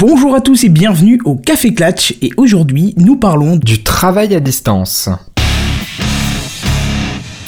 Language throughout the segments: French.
Bonjour à tous et bienvenue au Café Clatch et aujourd'hui nous parlons du travail à distance.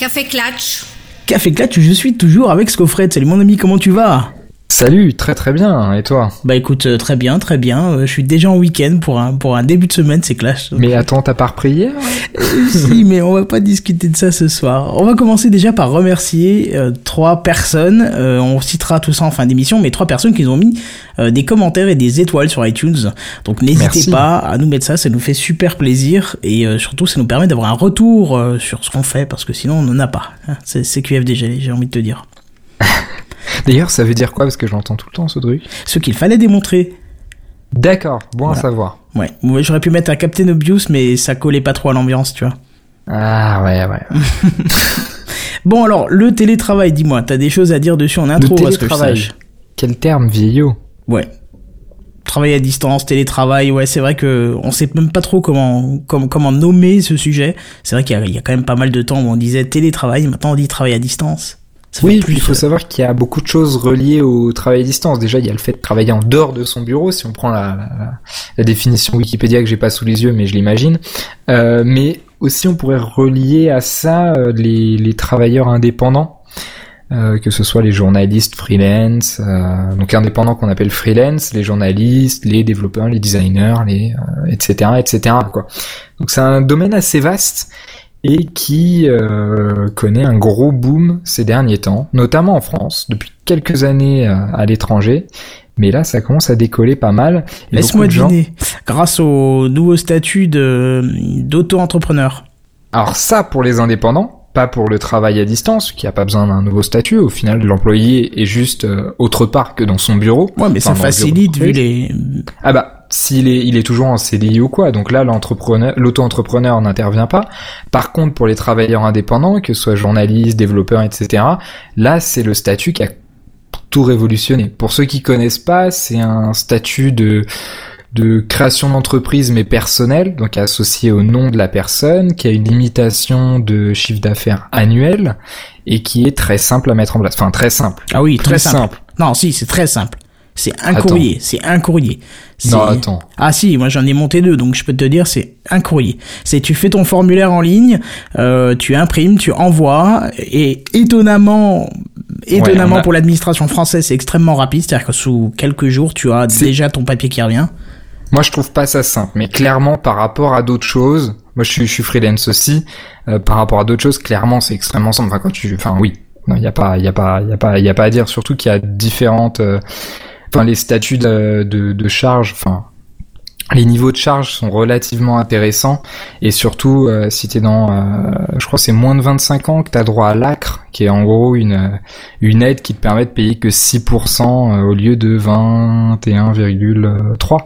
Café Clatch. Café Clatch, je suis toujours avec Scofred. Salut mon ami, comment tu vas? Salut, très très bien. Et toi Bah écoute, euh, très bien, très bien. Euh, je suis déjà en week-end pour un pour un début de semaine, c'est clash. Mais attends, t'as pas repris hier Euh, Si, mais on va pas discuter de ça ce soir. On va commencer déjà par remercier euh, trois personnes. Euh, on citera tout ça en fin d'émission, mais trois personnes qui nous ont mis euh, des commentaires et des étoiles sur iTunes. Donc n'hésitez pas à nous mettre ça, ça nous fait super plaisir et euh, surtout ça nous permet d'avoir un retour euh, sur ce qu'on fait parce que sinon on n'en a pas. hein. C'est c'est QFDG, j'ai envie de te dire. D'ailleurs, ça veut dire quoi? Parce que je l'entends tout le temps ce truc. Ce qu'il fallait démontrer. D'accord, bon à savoir. Ouais, j'aurais pu mettre un Captain Obvious, mais ça collait pas trop à l'ambiance, tu vois. Ah ouais, ouais. Bon alors, le télétravail, dis-moi, t'as des choses à dire dessus en intro, Le à ce que je télétravail. sache? Quel terme vieillot? Ouais. Travail à distance, télétravail, ouais, c'est vrai que on sait même pas trop comment comment, comment nommer ce sujet. C'est vrai qu'il y a quand même pas mal de temps où on disait télétravail, maintenant on dit travail à distance. Ça Oui, plus, puis il faut euh, savoir qu'il y a beaucoup de choses reliées au travail à distance. Déjà, il y a le fait de travailler en dehors de son bureau, si on prend la, la, la- la définition Wikipédia que j'ai pas sous les yeux, mais je l'imagine. Euh, mais aussi, on pourrait relier à ça euh, les, les travailleurs indépendants. Euh, que ce soit les journalistes freelance, euh, donc indépendants qu'on appelle freelance, les journalistes, les développeurs, les designers, les euh, etc etc quoi. Donc c'est un domaine assez vaste et qui euh, connaît un gros boom ces derniers temps, notamment en France, depuis quelques années euh, à l'étranger. Mais là, ça commence à décoller pas mal. Laisse-moi beaucoup de gens- deviner. Grâce au nouveau statut d'auto-entrepreneur. Alors ça, pour les indépendants, pas pour le travail à distance, qui a pas besoin d'un nouveau statut. Au final, l'employé est juste euh, autre part que dans son bureau. Ouais, mais ça Enfin, facilite vu les. Ah bah, s'il est, il est toujours en CDI ou quoi. Donc là, l'entrepreneur, l'auto-entrepreneur n'intervient pas. Par contre, pour les travailleurs indépendants, que ce soit journalistes, développeurs, etc., là, c'est le statut qui a tout révolutionné. Pour ceux qui connaissent pas, c'est un statut de de création d'entreprise mais personnelle, donc associé au nom de la personne, qui a une limitation de chiffre d'affaires annuel et qui est très simple à mettre en place. Enfin, très simple. Ah oui, très simple. Non, si, c'est très simple. C'est un Attends. courrier, c'est un courrier. Non, attends. Ah si, moi j'en ai monté deux, donc je peux te dire c'est un courrier. C'est tu fais ton formulaire en ligne, euh, tu imprimes, tu envoies, et étonnamment, étonnamment a- pour l'administration française, c'est extrêmement rapide, c'est-à-dire que sous quelques jours, tu as déjà ton papier qui revient. Moi, je trouve pas ça simple, mais clairement, par rapport à d'autres choses, moi, je suis, je suis freelance aussi, euh, par rapport à d'autres choses, clairement, c'est extrêmement simple. Enfin, quand tu, enfin, oui, non, il y a pas, il y a pas, il y a pas, il y a pas à dire. Surtout qu'il y a différentes, euh, enfin, les statuts de, de, de charge, enfin. Les niveaux de charge sont relativement intéressants et surtout euh, si t'es dans, euh, je crois c'est moins de 25 ans que t'as droit à l'ACRE, qui est en gros une euh, une aide qui te permet de payer que 6% euh, au lieu de 21,3.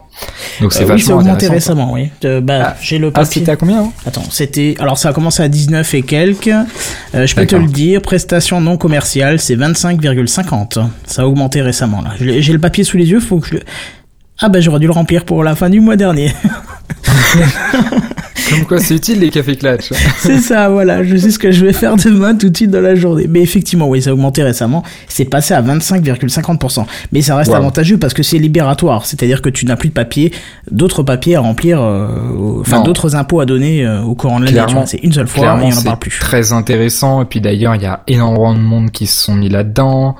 Donc c'est Euh, oui, vachement c'est augmenté récemment, oui. Bah, Ah. j'ai le Ah, papier. c'était à combien hein? Attends, c'était. Alors, ça a commencé à 19 et quelques. Euh, je peux te le dire, prestation non commerciale, c'est 25,50. Ça a augmenté récemment, là. J'ai le papier sous les yeux, faut que je. Ah, bah, j'aurais dû le remplir pour la fin du mois dernier. Comme quoi c'est utile les cafés clutch. C'est ça, voilà. Je sais ce que je vais faire demain tout de suite dans la journée. Mais effectivement, oui, ça a augmenté récemment. C'est passé à 25,50%. Mais ça reste Wow. avantageux parce que c'est libératoire. C'est-à-dire que tu n'as plus de papier, d'autres papiers à remplir, euh, enfin, d'autres impôts à donner euh, au courant de l'année. C'est une seule fois et on n'en parle plus. très intéressant. Et puis d'ailleurs, il y a énormément de monde qui se sont mis là-dedans.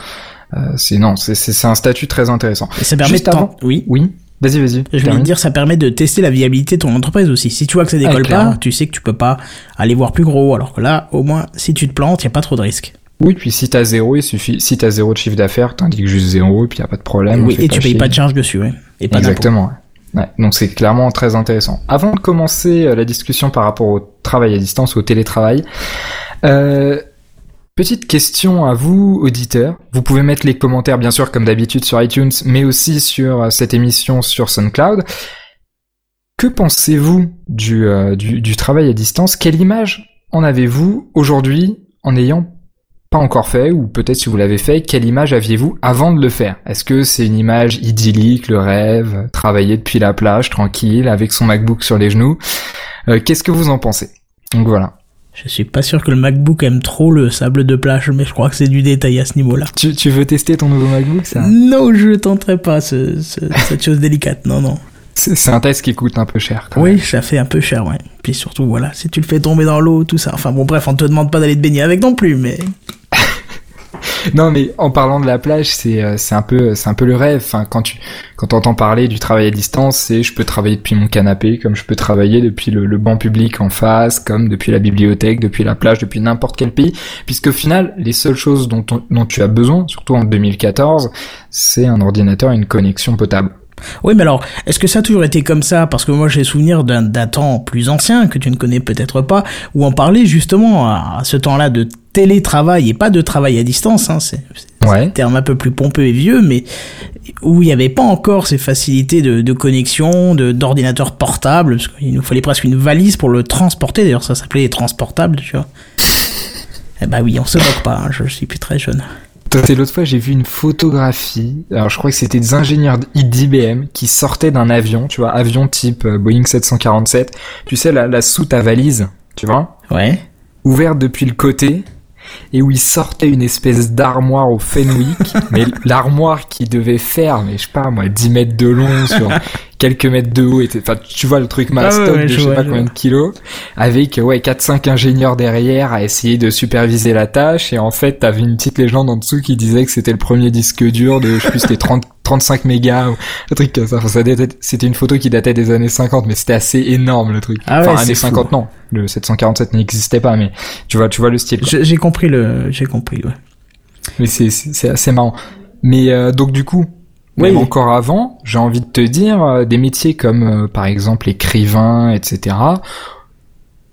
Euh, c'est non, c'est un statut très intéressant. Et ça permet Juste avant- Oui. Oui. Vas-y, vas-y. Je voulais dire, ça permet de tester la viabilité de ton entreprise aussi. Si tu vois que ça décolle pas, tu sais que tu peux pas aller voir plus gros. Alors que là, au moins, si tu te plantes, y a pas trop de risques. Oui, puis si t'as zéro, il suffit. Si t'as zéro de chiffre d'affaires, t'indiques juste zéro, et puis y a pas de problème. Oui, et tu payes pas de charge dessus, ouais. Et pas. Exactement. Ouais. Donc c'est clairement très intéressant. Avant de commencer euh, la discussion par rapport au travail à distance, au télétravail, euh, petite question à vous, auditeurs. Vous pouvez mettre les commentaires, bien sûr, comme d'habitude sur iTunes, mais aussi sur euh, cette émission sur SoundCloud. Que pensez-vous du, euh, du, travail à distance? Quelle image en avez-vous aujourd'hui en n'ayant pas encore fait, ou peut-être si vous l'avez fait, quelle image aviez-vous avant de le faire? Est-ce que c'est une image idyllique, le rêve, travailler depuis la plage, tranquille, avec son MacBook sur les genoux? Euh, Qu'est-ce que vous en pensez? Donc voilà. Je suis pas sûr que le MacBook aime trop le sable de plage, mais je crois que c'est du détail à ce niveau-là. Tu, tu veux tester ton nouveau MacBook, ça? Non, je tenterai pas ce, ce, cette chose délicate. Non, non. C'est un test qui coûte un peu cher. Quand oui, même. ça fait un peu cher, ouais. Puis surtout, voilà, si tu le fais tomber dans l'eau, tout ça. Enfin bon, bref, on te demande pas d'aller te baigner avec non plus, mais. non, mais en parlant de la plage, c'est euh, c'est un peu c'est un peu le rêve. Enfin, quand tu quand entends parler du travail à distance, c'est je peux travailler depuis mon canapé, comme je peux travailler depuis le, le, banc public en face, comme depuis la bibliothèque, depuis la plage, depuis n'importe quel pays. Puisque au final, les seules choses dont, dont tu as besoin, surtout en 2014, c'est un ordinateur et une connexion potable. Oui, mais alors, est-ce que ça a toujours été comme ça? Parce que moi, j'ai souvenir d'un temps plus ancien, que tu ne connais peut-être pas, où on parlait justement à, ce temps-là de télétravail et pas de travail à distance. Hein, c'est ouais. un terme un peu plus pompeux et vieux, mais où il n'y avait pas encore ces facilités de, de connexion, d'ordinateur portable, parce qu'il nous fallait presque une valise pour le transporter. D'ailleurs, ça s'appelait les transportables, tu vois. Eh bah oui, on se moque pas, hein, je suis plus très jeune. L'autre fois, j'ai vu une photographie. Alors, je crois que c'était des ingénieurs d'IBM qui sortaient d'un avion, tu vois, avion type euh, Boeing 747. Tu sais, la, la soute à valise, tu vois? Ouais. Ouverte depuis le côté et où ils sortaient une espèce d'armoire au Fenwick, mais l'armoire qui devait faire, mais je sais pas moi, 10 mètres de long sur quelques mètres de haut, enfin tu vois le truc mastoc Ah ouais, ouais, de je je sais vois, pas je combien vois. de kilos, avec ouais 4-5 ingénieurs derrière à essayer de superviser la tâche, et en fait t'avais une petite légende en dessous qui disait que c'était le premier disque dur de, je sais plus, c'était 30 35 mégas ou un truc comme ça. Enfin, ça datait- c'était une photo qui datait des années 50, mais c'était assez énorme le truc. Ah ouais, enfin, années fou. 50 non, le 747 n'existait pas, mais tu vois, tu vois le style. J'ai compris le, j'ai compris, ouais. Mais c'est assez marrant. Mais euh, donc du coup, Oui. même encore avant, j'ai envie de te dire euh, des métiers comme euh, par exemple écrivain, etc.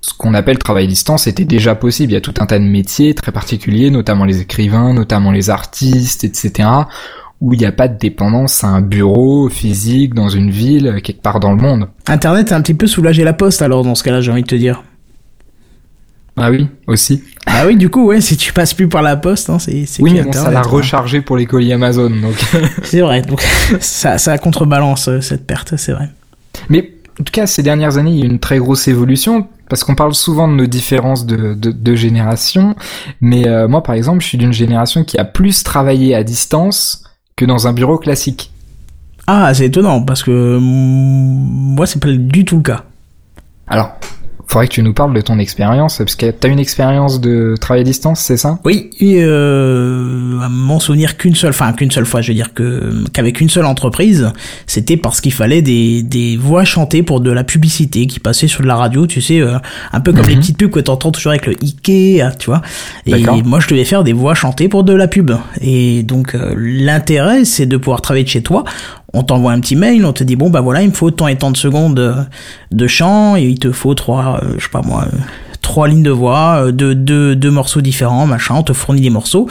Ce qu'on appelle travail distance était déjà possible. Il y a tout un tas de métiers très particuliers, notamment les écrivains, notamment les artistes, etc. Où il n'y a pas de dépendance à un bureau physique dans une ville euh, quelque part dans le monde. Internet a un petit peu soulagé la poste, alors, dans ce cas-là, j'ai envie de te dire. Ah oui, aussi. Ah oui, du coup, ouais, si tu passes plus par la poste, hein, c'est c'est Oui, mais bon, ça l'a hein. rechargé pour les colis Amazon, donc. C'est vrai, donc ça, ça contrebalance euh, cette perte, c'est vrai. Mais en tout cas, ces dernières années, il y a eu une très grosse évolution parce qu'on parle souvent de nos différences de, de, de génération. Mais euh, moi, par exemple, je suis d'une génération qui a plus travaillé à distance que dans un bureau classique. Ah, c'est étonnant, parce que mm, moi, c'est pas du tout le cas. Alors, faudrait que tu nous parles de ton expérience parce que t'as une expérience de travail à distance, c'est ça? Oui, et euh, à mon souvenir qu'une seule, enfin qu'une seule fois, je veux dire que qu'avec une seule entreprise, c'était parce qu'il fallait des, des voix chantées pour de la publicité qui passait sur de la radio, tu sais, euh, un peu comme les Mhm. petites pubs que t'entends toujours avec le Ikea, tu vois. Et moi, je devais faire des voix chantées pour de la pub. Et donc euh, l'intérêt, c'est de pouvoir travailler de chez toi. On t'envoie un petit mail, on te dit bon bah voilà, il me faut tant et tant de secondes de chant et il te faut trois, euh, je sais pas moi. euh, trois lignes de voix, euh, deux, deux, deux morceaux différents, machin, on te fournit des morceaux,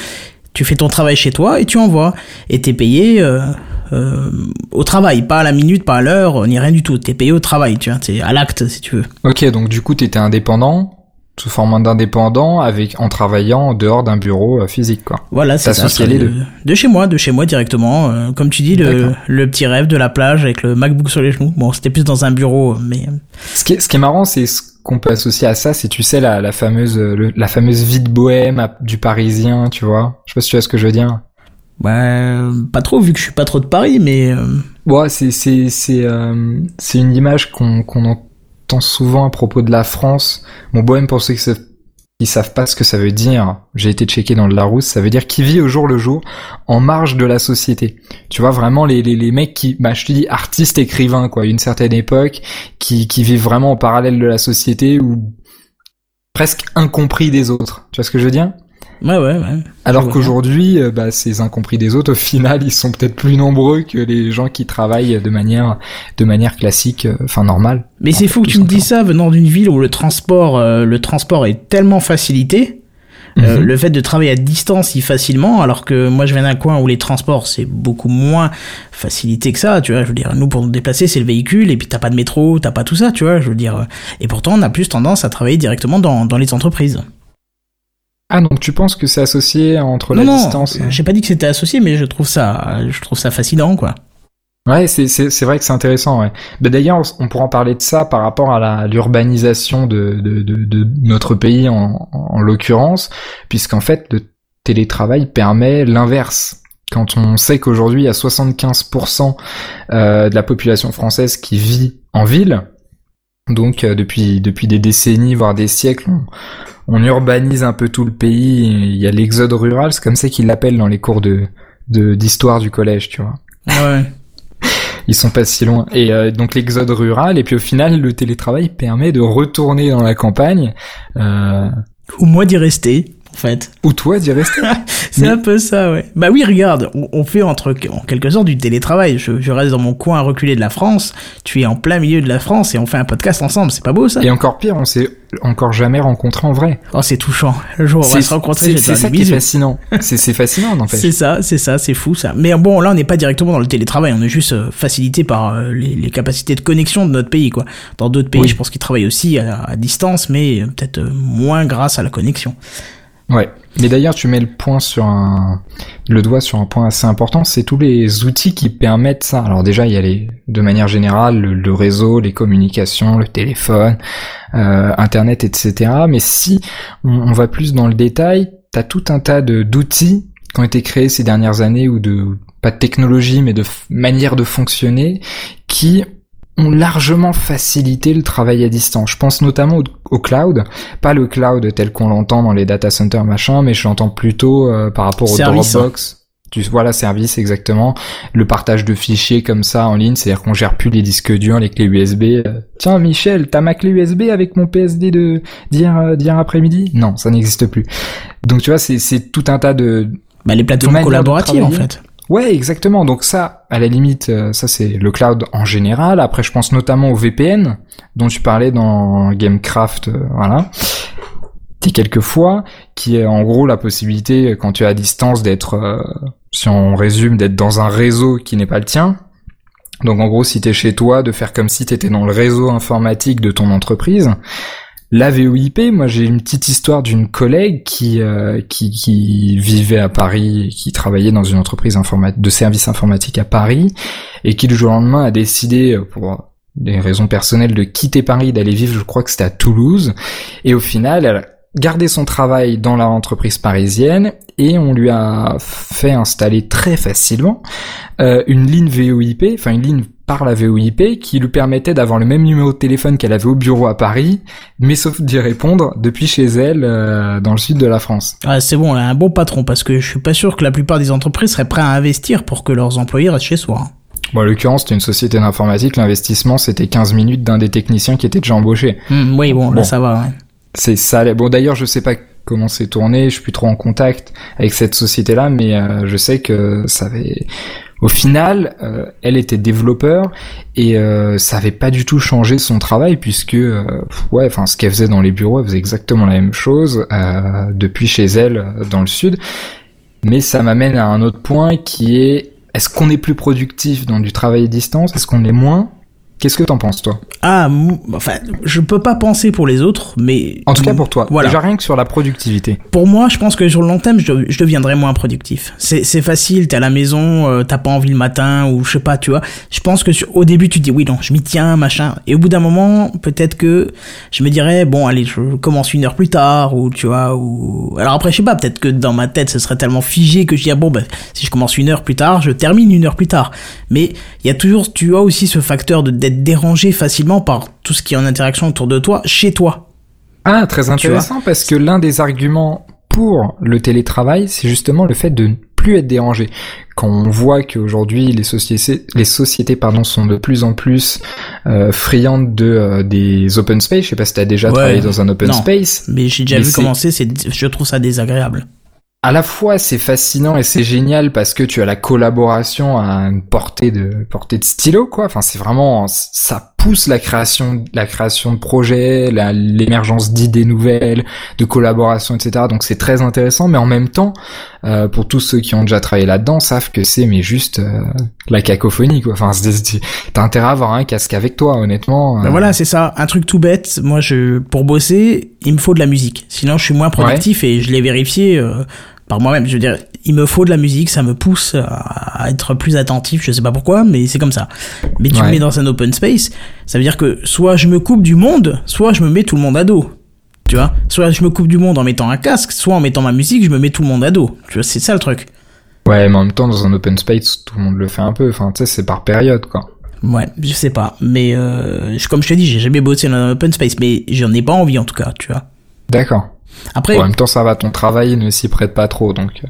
tu fais ton travail chez toi et tu envoies. Et t'es payé euh, euh, au travail, pas à la minute, pas à l'heure, ni rien du tout. T'es payé au travail, tu vois, c'est à l'acte si tu veux. Ok, donc du coup, t'étais indépendant, sous forme d'indépendant, avec en travaillant en dehors d'un bureau euh, physique, quoi. Voilà, c'est ça. Ça, les de, deux. de chez moi, de chez moi directement. euh, comme tu dis, le, le petit rêve de la plage avec le MacBook sur les genoux. Bon, c'était plus dans un bureau, mais Ce qui est, ce qui est marrant, c'est ce qu'on peut associer à ça, c'est tu sais la, la fameuse euh, le- la fameuse vie de bohème à- du Parisien, tu vois. Je sais pas si tu vois ce que je veux dire. bah, pas trop vu que je suis pas trop de Paris, mais euh, Ouais, c'est c'est c'est euh, c'est une image qu'on qu'on souvent à propos de la France. Bon, bohème pour ceux qui qui savent pas ce que ça veut dire. J'ai été checké dans le Larousse, ça veut dire qui vit au jour le jour en marge de la société. Tu vois vraiment les les les mecs qui bah je te dis artistes écrivains quoi, une certaine époque qui qui vivent vraiment en parallèle de la société ou presque incompris des autres. Tu vois ce que je veux dire? Ouais, ouais, ouais. alors qu'aujourd'hui, euh, bah, ces incompris des autres, au final, ils sont peut-être plus nombreux que les gens qui travaillent de manière, de manière classique, euh, enfin normale. Mais c'est fou que tu me dis ça venant d'une ville où le transport, euh, le transport est tellement facilité. Euh, Mhm. le fait de travailler à distance si facilement, alors que moi je viens d'un coin où les transports c'est beaucoup moins facilité que ça, tu vois. Je veux dire, nous pour nous déplacer c'est le véhicule et puis t'as pas de métro, t'as pas tout ça, tu vois. Je veux dire, et pourtant on a plus tendance à travailler directement dans, dans les entreprises. Ah donc tu penses que c'est associé entre non, la non, distance j'ai pas dit que c'était associé, mais je trouve ça, je trouve ça fascinant, quoi. Ouais, c'est c'est vrai que c'est intéressant. Ouais. Bah, D'ailleurs, on pourra en parler de ça par rapport à la l'urbanisation de, de, de, de notre pays en, en l'occurrence, puisqu'en fait le télétravail permet l'inverse. Quand on sait qu'aujourd'hui il y a 75% euh, de la population française qui vit en ville, donc euh, depuis depuis des décennies voire des siècles, on, on urbanise un peu tout le pays. Il y a l'exode rural, c'est comme ça qu'ils l'appellent dans les cours de d'histoire du collège, tu vois. Ouais. Ils sont pas si loin. Et euh, donc l'exode rural, et puis au final, le télétravail permet de retourner dans la campagne. Euh... Ou moi d'y rester en fait. Ou toi d'y rester. c'est un peu ça, ouais. Bah oui, regarde, on, fait entre, en quelque sorte du télétravail. Je, je, reste dans mon coin reculé de la France, tu es en plein milieu de la France et on fait un podcast ensemble, c'est pas beau ça? Et encore pire, on s'est encore jamais rencontré en vrai. Oh, c'est touchant. Le jour où on va se rencontrer, c'est ça qui est fascinant. c'est fascinant, en fait. C'est ça, c'est ça, c'est fou ça. Mais bon, là, on n'est pas directement dans le télétravail, on est juste euh, facilité par euh, les, les, capacités de connexion de notre pays, quoi. Dans d'autres pays, je pense qu'ils travaillent aussi à, à distance, mais peut-être euh, moins grâce à la connexion. Ouais. Mais d'ailleurs, tu mets le point sur un, le doigt sur un point assez important, c'est tous les outils qui permettent ça. Alors déjà, il y a les, de manière générale, le, réseau, les communications, le téléphone, euh, Internet, etc. Mais si on, on, va plus dans le détail, t'as tout un tas de d'outils qui ont été créés ces dernières années ou de pas de technologie, mais de manière de fonctionner, qui ont largement facilité le travail à distance. Je pense notamment au, cloud, pas le cloud tel qu'on l'entend dans les data centers machin, mais je l'entends plutôt euh, par rapport au service, hein. Dropbox. Tu vois la service exactement, le partage de fichiers comme ça en ligne, c'est-à-dire qu'on gère plus les disques durs, les clés USB. Euh, Tiens Michel, t'as ma clé USB avec mon PSD de d'hier euh, d'hier après-midi? Non, ça n'existe plus. Donc tu vois, c'est c'est tout un tas de bah, les plateformes collaboratives en fait. Ouais, exactement. Donc ça, à la limite, euh, ça c'est le cloud en général. Après, je pense notamment au VPN dont tu parlais dans Gamecraft, euh, voilà. T'es quelques fois, qui est en gros la possibilité quand tu es à distance d'être, euh, si on résume, d'être dans un réseau qui n'est pas le tien. Donc en gros, si t'es chez toi, de faire comme si t'étais dans le réseau informatique de ton entreprise. La VOIP, moi j'ai une petite histoire d'une collègue qui, euh, qui, qui vivait à Paris, qui travaillait dans une entreprise de services informatiques à Paris, et qui le jour au lendemain a décidé, euh, pour des raisons personnelles, de quitter Paris, d'aller vivre, je crois que c'était à Toulouse, et au final, elle gardé son travail dans la entreprise parisienne, et on lui a fait installer très facilement euh, une ligne VOIP, enfin une ligne par la VOIP qui lui permettait d'avoir le même numéro de téléphone qu'elle avait au bureau à Paris, mais sauf d'y répondre depuis chez elle euh, dans le sud de la France. Ah, c'est bon, elle a un bon patron parce que je suis pas sûr que la plupart des entreprises seraient prêts à investir pour que leurs employés restent chez soi. Bon, en l'occurrence, c'était une société d'informatique, l'investissement c'était 15 minutes d'un des techniciens qui était déjà embauché. Hmm, oui, bon, là ça va. Ouais. C'est ça. Bon, d'ailleurs, je sais pas comment c'est tourné, je suis plus trop en contact avec cette société-là, mais euh, je sais que ça avait au final, euh, elle était développeur et euh, ça avait pas du tout changé son travail puisque euh, ouais, enfin ce qu'elle faisait dans les bureaux, elle faisait exactement la même chose depuis chez elle dans le sud. Mais ça m'amène à un autre point qui est est-ce qu'on est plus productif dans du travail à distance? Est-ce qu'on est moins Qu'est-ce que t'en penses, toi Ah, enfin, je peux pas penser pour les autres, mais... En tout cas pour toi, voilà. déjà rien que sur la productivité. Pour moi, je pense que sur le long terme, je, je deviendrai moins productif. C'est facile, t'es à la maison, euh, t'as pas envie le matin, ou je sais pas, tu vois. Je pense que au début, tu te dis, oui, non, je m'y tiens, machin. Et au bout d'un moment, peut-être que je me dirais, bon, allez, je commence une heure plus tard, ou tu vois, ou... Alors après, je sais pas, peut-être que dans ma tête, ce serait tellement figé que je dis, ah, bon, ben, si je commence une heure plus tard, je termine une heure plus tard. Mais il y a toujours, tu as aussi ce facteur de dérangé facilement par tout ce qui est en interaction autour de toi, chez toi. Ah, très intéressant parce que l'un des arguments pour le télétravail, c'est justement le fait de ne plus être dérangé. Quand on voit qu'aujourd'hui les sociétés, les sociétés pardon, sont de plus en plus euh, friandes de euh, des open space, je sais pas si t'as déjà travaillé dans un open space. Mais j'ai déjà vu commencer, je trouve ça désagréable à la fois c'est fascinant et c'est génial parce que tu as la collaboration à une portée de portée de stylo quoi. Enfin c'est vraiment ça pousse la création la création de projets, l'émergence d'idées nouvelles, de collaboration etc. Donc c'est très intéressant mais en même temps euh, pour tous ceux qui ont déjà travaillé là-dedans savent que c'est mais juste euh, la cacophonie quoi. Enfin t'as intérêt à avoir un casque avec toi honnêtement. Ben voilà c'est ça un truc tout bête. Moi je pour bosser il me faut de la musique sinon je suis moins productif et je l'ai vérifié par moi-même. Je veux dire, il me faut de la musique, ça me pousse à être plus attentif, je sais pas pourquoi, mais c'est comme ça. Mais tu me mets dans un open space, ça veut dire que soit je me coupe du monde, soit je me mets tout le monde à dos. Tu vois? Soit je me coupe du monde en mettant un casque, soit en mettant ma musique, je me mets tout le monde à dos. Tu vois, c'est ça le truc. Ouais, mais en même temps, dans un open space, tout le monde le fait un peu. Enfin, tu sais, c'est par période, quoi. Ouais, je sais pas. Mais euh, comme je te dis, j'ai jamais bossé dans un open space, mais j'en ai pas envie en tout cas, tu vois. D'accord. Après. en même temps, ça va, ton travail ne s'y prête pas trop, donc. Euh.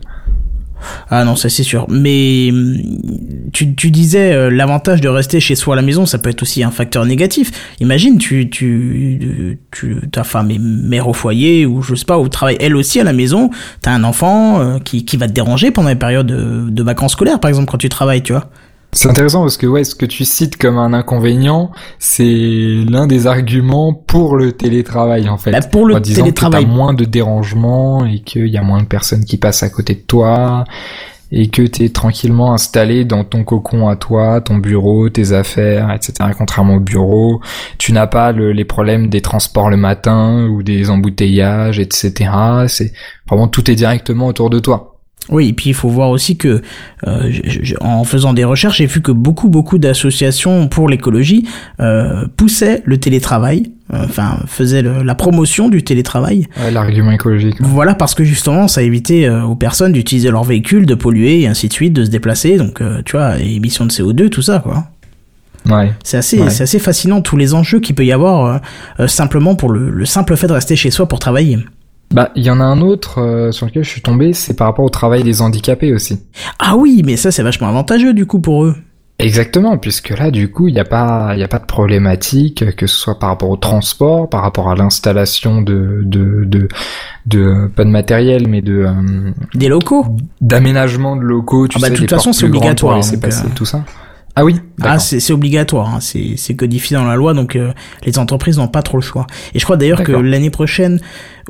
Ah non, ça c'est sûr. Mais hum, tu, tu disais euh, l'avantage de rester chez soi à la maison, ça peut être aussi un facteur négatif. Imagine, tu, tu, tu ta femme est mère au foyer ou je sais pas, ou travaille elle aussi à la maison. T'as un enfant euh, qui, qui va te déranger pendant les périodes de, de vacances scolaires, par exemple, quand tu travailles, tu vois. C'est intéressant parce que ouais, ce que tu cites comme un inconvénient, c'est l'un des arguments pour le télétravail en fait. Bah, pour le en disant télétravail, que moins de dérangements et qu'il y a moins de personnes qui passent à côté de toi et que t'es tranquillement installé dans ton cocon à toi, ton bureau, tes affaires, etc. Contrairement au bureau, tu n'as pas les problèmes des transports le matin ou des embouteillages, etc. C'est vraiment tout est directement autour de toi. Oui, et puis il faut voir aussi que euh, en faisant des recherches, j'ai vu que beaucoup beaucoup d'associations pour l'écologie euh, poussaient le télétravail, euh, enfin faisaient la promotion du télétravail. L'argument écologique. Voilà parce que justement ça évitait euh, aux personnes d'utiliser leur véhicule, de polluer et ainsi de suite, de se déplacer. Donc euh, tu vois, émissions de CO2, tout ça quoi. Ouais. C'est assez, c'est assez fascinant tous les enjeux qu'il peut y avoir simplement pour le, le simple fait de rester chez soi pour travailler. Bah, il y en a un autre euh, sur lequel je suis tombé, c'est par rapport au travail des handicapés aussi. Ah oui, mais ça c'est vachement avantageux du coup pour eux. Exactement, puisque là du coup il n'y a pas il a pas de problématique que ce soit par rapport au transport, par rapport à l'installation de de de de pas de matériel mais de euh, des locaux, d'aménagement de locaux. Tu ah bah, de toute façon c'est obligatoire. C'est passé euh, tout ça. Ah oui Ah, c'est obligatoire, hein. c'est codifié dans la loi, donc euh, les entreprises n'ont pas trop le choix. Et je crois d'ailleurs que l'année prochaine,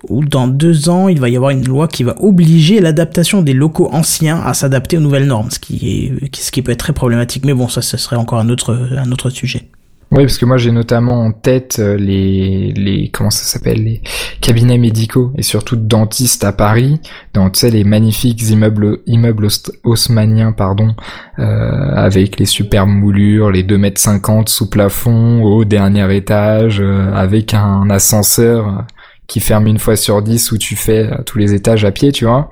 ou dans deux ans, il va y avoir une loi qui va obliger l'adaptation des locaux anciens à s'adapter aux nouvelles normes, ce qui, est, ce qui peut être très problématique. Mais bon, ça, ce serait encore un autre, un autre sujet. Oui, parce que moi j'ai notamment en tête euh, les les comment ça s'appelle les cabinets médicaux et surtout dentistes à Paris, dans tu sais les magnifiques immeubles immeubles haussmanniens pardon, euh, avec les superbes moulures, les 2 mètres 50 sous plafond au dernier étage, euh, avec un ascenseur qui ferme une fois sur dix où tu fais tous les étages à pied, tu vois.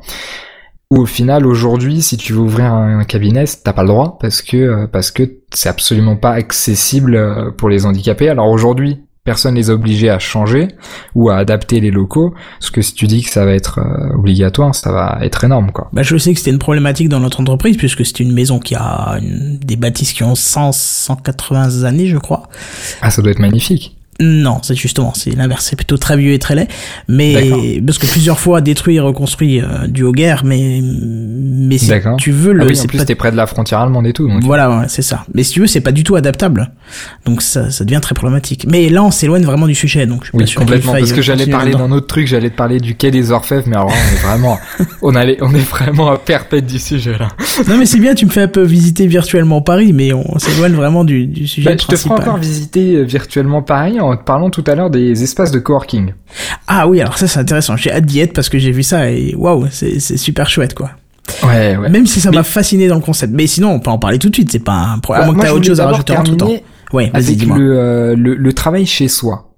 Ou au final, aujourd'hui, si tu veux ouvrir un cabinet, t'as pas le droit parce que euh, parce que c'est absolument pas accessible euh, pour les handicapés. Alors aujourd'hui, personne les a obligés à changer ou à adapter les locaux. Parce que si tu dis que ça va être euh, obligatoire, ça va être énorme, quoi. Bah, je sais que c'était une problématique dans notre entreprise puisque c'est une maison qui a des bâtisses qui ont 100, 180 années, je crois. Ah, ça doit être magnifique. Non, c'est justement, c'est l'inverse, c'est plutôt très vieux et très laid. Mais parce que plusieurs fois détruit et reconstruit euh, du haut guerre, mais mais si tu veux le, ah oui, en plus t'es près de la frontière allemande et tout. Donc... Voilà, c'est ça. Mais si tu veux, c'est pas du tout adaptable. Donc ça, ça devient très problématique. Mais là, on s'éloigne vraiment du sujet, donc je suis oui, pas sûr complètement. Parce que j'allais parler d'un autre truc, j'allais te parler du quai des Orfèvres, mais alors on est vraiment, on allait, on est vraiment à perpète du sujet là. non mais c'est bien, tu me fais un peu visiter virtuellement Paris, mais on s'éloigne vraiment du, du sujet bah, Je te ferai encore visiter euh, virtuellement Paris en parlant tout à l'heure des espaces de coworking. Ah oui, alors ça c'est intéressant. J'ai hâte d'y être parce que j'ai vu ça et waouh, c'est super chouette quoi. Ouais, ouais. Même si ça m'a fasciné dans le concept. Mais sinon, on peut en parler tout de suite. C'est pas un problème. Bah, autre chose à rajouter en tout temps. Ouais. Le, euh, le, le travail chez soi.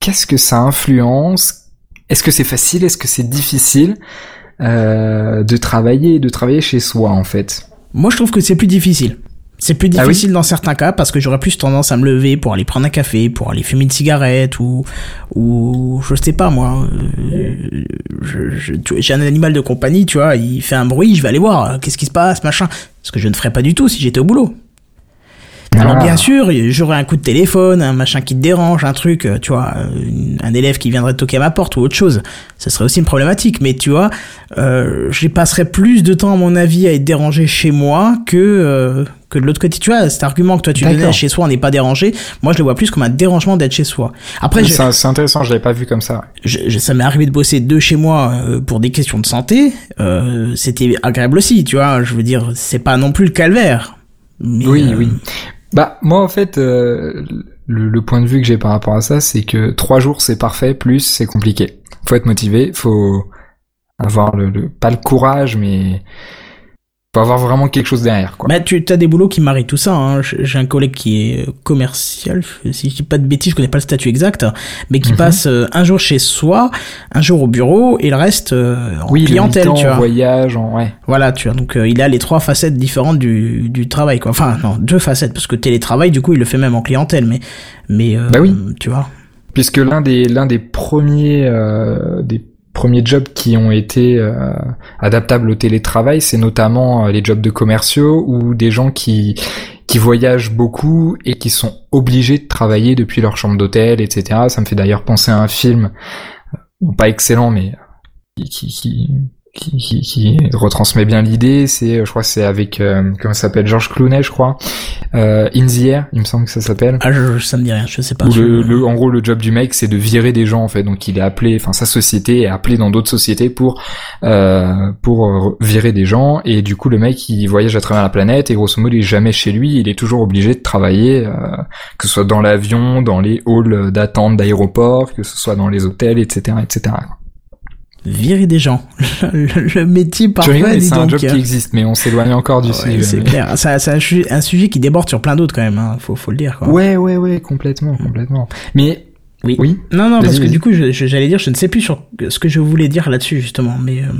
Qu'est-ce que ça influence? Est-ce que c'est facile? Est-ce que c'est difficile euh, de travailler, de travailler chez soi en fait? Moi, je trouve que c'est plus difficile. C'est plus ah difficile dans certains cas parce que j'aurais plus tendance à me lever pour aller prendre un café, pour aller fumer une cigarette ou ou je sais pas moi. Euh, j'ai un animal de compagnie, tu vois, il fait un bruit, je vais aller voir, qu'est-ce qui se passe, machin. Ce que je ne ferais pas du tout si j'étais au boulot. Alors bien sûr, j'aurais un coup de téléphone, un machin qui te dérange, un truc, euh, tu vois, un élève qui viendrait toquer à ma porte ou autre chose. Ce serait aussi une problématique. Mais tu vois, euh, je passerais plus de temps à mon avis à être dérangé chez moi que euh, que de l'autre côté. Tu vois, cet argument que toi tu donnais chez soi, on n'est pas dérangé. Moi, je le vois plus comme un dérangement d'être chez soi. Après, c'est intéressant, je l'avais pas vu comme ça. Je, ça m'est arrivé de bosser de chez moi euh, pour des questions de santé. Euh, C'était agréable aussi, tu vois. Je veux dire, c'est pas non plus le calvaire. oui, oui. Bah moi en fait euh, le, point de vue que j'ai par rapport à ça c'est que trois jours c'est parfait plus c'est compliqué. Faut être motivé, faut avoir le, le pas le courage, mais faut avoir vraiment quelque chose derrière. Quoi. Bah, tu as des boulots qui marient tout ça. Hein. J'ai un collègue qui est commercial, si je dis pas de bêtises, je connais pas le statut exact, mais qui mhm. passe euh, un jour chez soi, un jour au bureau et le reste euh, en oui, clientèle, tu vois. voyage, en... ouais. Voilà, tu vois. Donc euh, il a les trois facettes différentes du, du travail, quoi. Enfin non, deux facettes parce que télétravail, du coup, il le fait même en clientèle, mais mais bah oui. tu vois. Puisque l'un des l'un des premiers des premiers jobs qui ont été euh, adaptables au télétravail, c'est notamment euh, les jobs de commerciaux ou des gens qui qui voyagent beaucoup et qui sont obligés de travailler depuis leur chambre d'hôtel, etc. Ça me fait d'ailleurs penser à un film, euh, pas excellent, mais qui, qui, qui, qui, qui, retransmet bien l'idée. C'est, je crois, c'est avec euh, comment ça s'appelle, Georges Clooney, je crois. Euh, In the Air, il me semble que ça s'appelle. Ah, je, ça me dit rien, je sais pas. le, le, en gros, le job du mec, c'est de virer des gens en fait. Donc, il est appelé, enfin, sa société est appelée dans d'autres sociétés pour euh, pour virer des gens. Et du coup, le mec, il voyage à travers la planète et grosso modo, il est jamais chez lui. Il est toujours obligé de travailler, euh, que ce soit dans l'avion, dans les halls d'attente d'aéroport, que ce soit dans les hôtels, etc., etc virer des gens. le, métier parfait. C'est un job qui existe, mais on s'éloigne encore du sujet. C'est clair. C'est un, sujet qui déborde sur plein d'autres quand même. Hein. Faut, faut le dire. Quoi. Ouais, ouais, ouais, complètement, complètement. Mais oui. oui. Non, non, parce que du coup, j'allais dire, je ne sais plus sur ce que je voulais dire là-dessus justement, mais. Euh,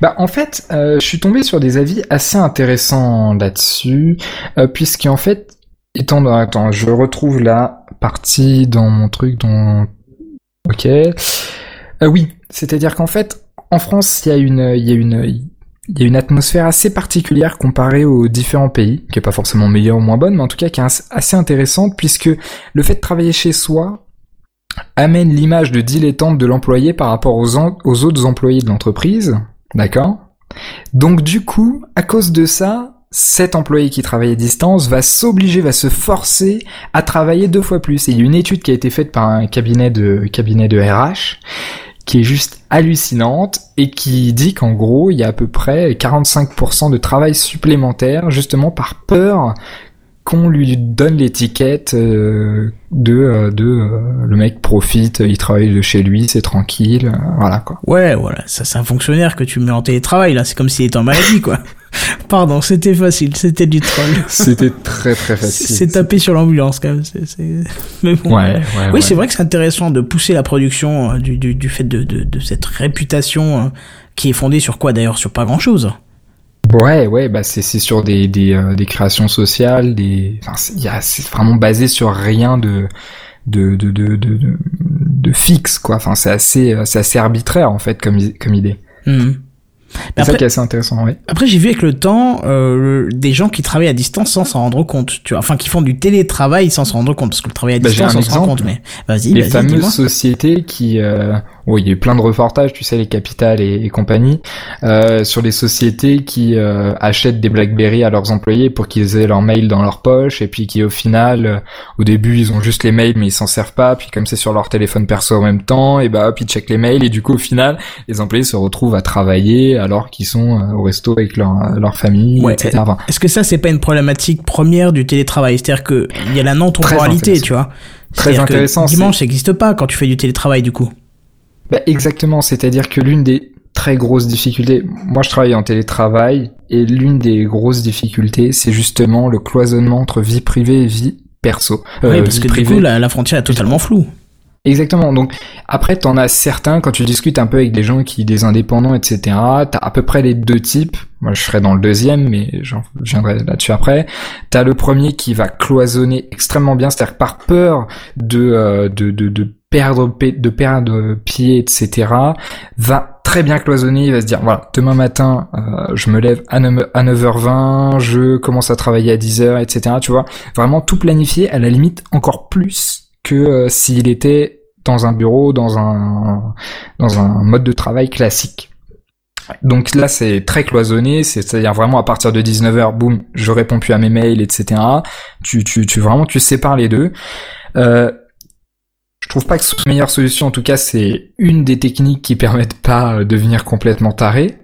bah en fait, euh, je suis tombé sur des avis assez intéressants là-dessus, euh, puisqu'en fait, étant dans... Attends, je retrouve la partie dans mon truc dont... Ok. Euh, oui, c'est-à-dire qu'en fait, en France, il y a une, il y a une, il y a une atmosphère assez particulière comparée aux différents pays, qui est pas forcément meilleure ou moins bonne, mais en tout cas qui est assez intéressante puisque le fait de travailler chez soi amène l'image de dilettante de l'employé par rapport aux, aux autres employés de l'entreprise, d'accord? Donc du coup, à cause de ça, cet employé qui travaille à distance va s'obliger, va se forcer à travailler deux fois plus. Et il y a une étude qui a été faite par un cabinet de cabinet de RH qui est juste hallucinante et qui dit qu'en gros, il y a à peu près 45% de travail supplémentaire justement par peur qu'on lui donne l'étiquette euh, de euh, de euh, le mec profite, il travaille de chez lui, c'est tranquille, voilà quoi. Ouais, voilà, ça c'est un fonctionnaire que tu mets en télétravail là, c'est comme s'il était en maladie quoi. Pardon, c'était facile, c'était du troll. C'était très très facile. C'est tapé sur l'ambulance quand même. Mais bon. Ouais, ouais, oui, c'est vrai que c'est intéressant de pousser la production du, du, du fait de, de, de cette réputation qui est fondée sur quoi d'ailleurs Sur pas grand chose. Ouais, ouais, bah c'est c'est sur des des, euh, des créations sociales, des, enfin c'est vraiment basé sur rien de de de de de, de fixe quoi. Enfin c'est assez c'est assez arbitraire en fait comme comme idée. Mmh. C'est ça qui est assez intéressant, oui. Après, j'ai vu avec le temps euh, des gens qui travaillent à distance sans s'en rendre compte, tu vois. Enfin, qui font du télétravail sans s'en rendre compte, parce que le travail à bah, distance, on s'en rend compte. Mais vas-y, les fameuses sociétés qui, euh, oui, il y a eu plein de reportages, tu sais, les capitales et, compagnie, euh, sur les sociétés qui euh, achètent des BlackBerry à leurs employés pour qu'ils aient leur mail dans leur poche, et puis qui, au final, euh, au début, ils ont juste les mails, mais ils s'en servent pas. Puis comme c'est sur leur téléphone perso en même temps, et bah hop, ils checkent les mails, et du coup, au final, les employés se retrouvent à travailler alors qu'ils sont euh, au resto avec leur, leur famille, etc. Est-ce que ça, c'est pas une problématique première du télétravail? C'est-à-dire que il y a la non-temporalité, tu vois Très intéressant. dimanche, ça n'existe pas quand tu fais du télétravail, du coup. Bah, exactement, c'est-à-dire que l'une des très grosses difficultés, moi je travaille en télétravail, et l'une des grosses difficultés, c'est justement le cloisonnement entre vie privée et vie perso. Euh, oui, parce que du coup, la, frontière est totalement floue. Exactement. Donc après, t'en as certains quand tu discutes un peu avec des gens qui, des indépendants, etc. T'as à peu près les deux types. Moi, je serais dans le deuxième, mais j'en viendrai là-dessus après. T'as le premier qui va cloisonner extrêmement bien, c'est-à-dire par peur de, euh, de, de, de perdre de perdre pied, etc. va très bien cloisonner. Il va se dire voilà, demain matin, euh, je me lève à 9h20, je commence à travailler à 10h, etc. Tu vois, vraiment tout planifié à la limite encore plus que euh, s'il était dans un bureau, dans un dans un mode de travail classique. Donc là, c'est très cloisonné, c'est-à-dire vraiment à partir de 19h, boum, je réponds plus à mes mails, etc. Tu, tu, tu vraiment, tu sépares les deux. Euh, je trouve pas que ce soit la meilleure solution. En tout cas, c'est une des techniques qui permettent pas de devenir complètement taré.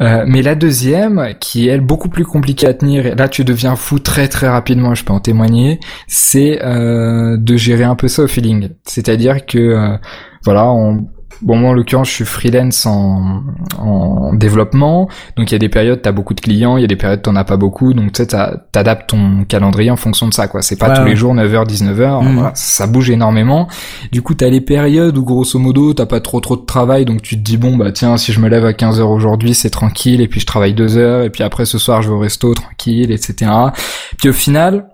Euh, mais la deuxième, qui est elle beaucoup plus compliquée à tenir, et là tu deviens fou très très rapidement, je peux en témoigner, c'est euh, de gérer un peu ça au feeling. C'est-à-dire que euh, voilà, on, Bon, moi, en l'occurrence, je suis freelance en, en développement. Donc, il y a des périodes, t'as beaucoup de clients, il y a des périodes, t'en as pas beaucoup. Donc, tu sais, t'adaptes ton calendrier en fonction de ça, quoi. C'est pas tous les jours 9h, 19h. Mhm. Voilà, ça bouge énormément. Du coup, t'as les périodes où, grosso modo, t'as pas trop trop de travail. Donc, tu te dis, bon, bah, tiens, si je me lève à 15h aujourd'hui, c'est tranquille. Et puis, je travaille deux heures. Et puis, après, ce soir, je vais au resto, tranquille, etc. Puis, au final,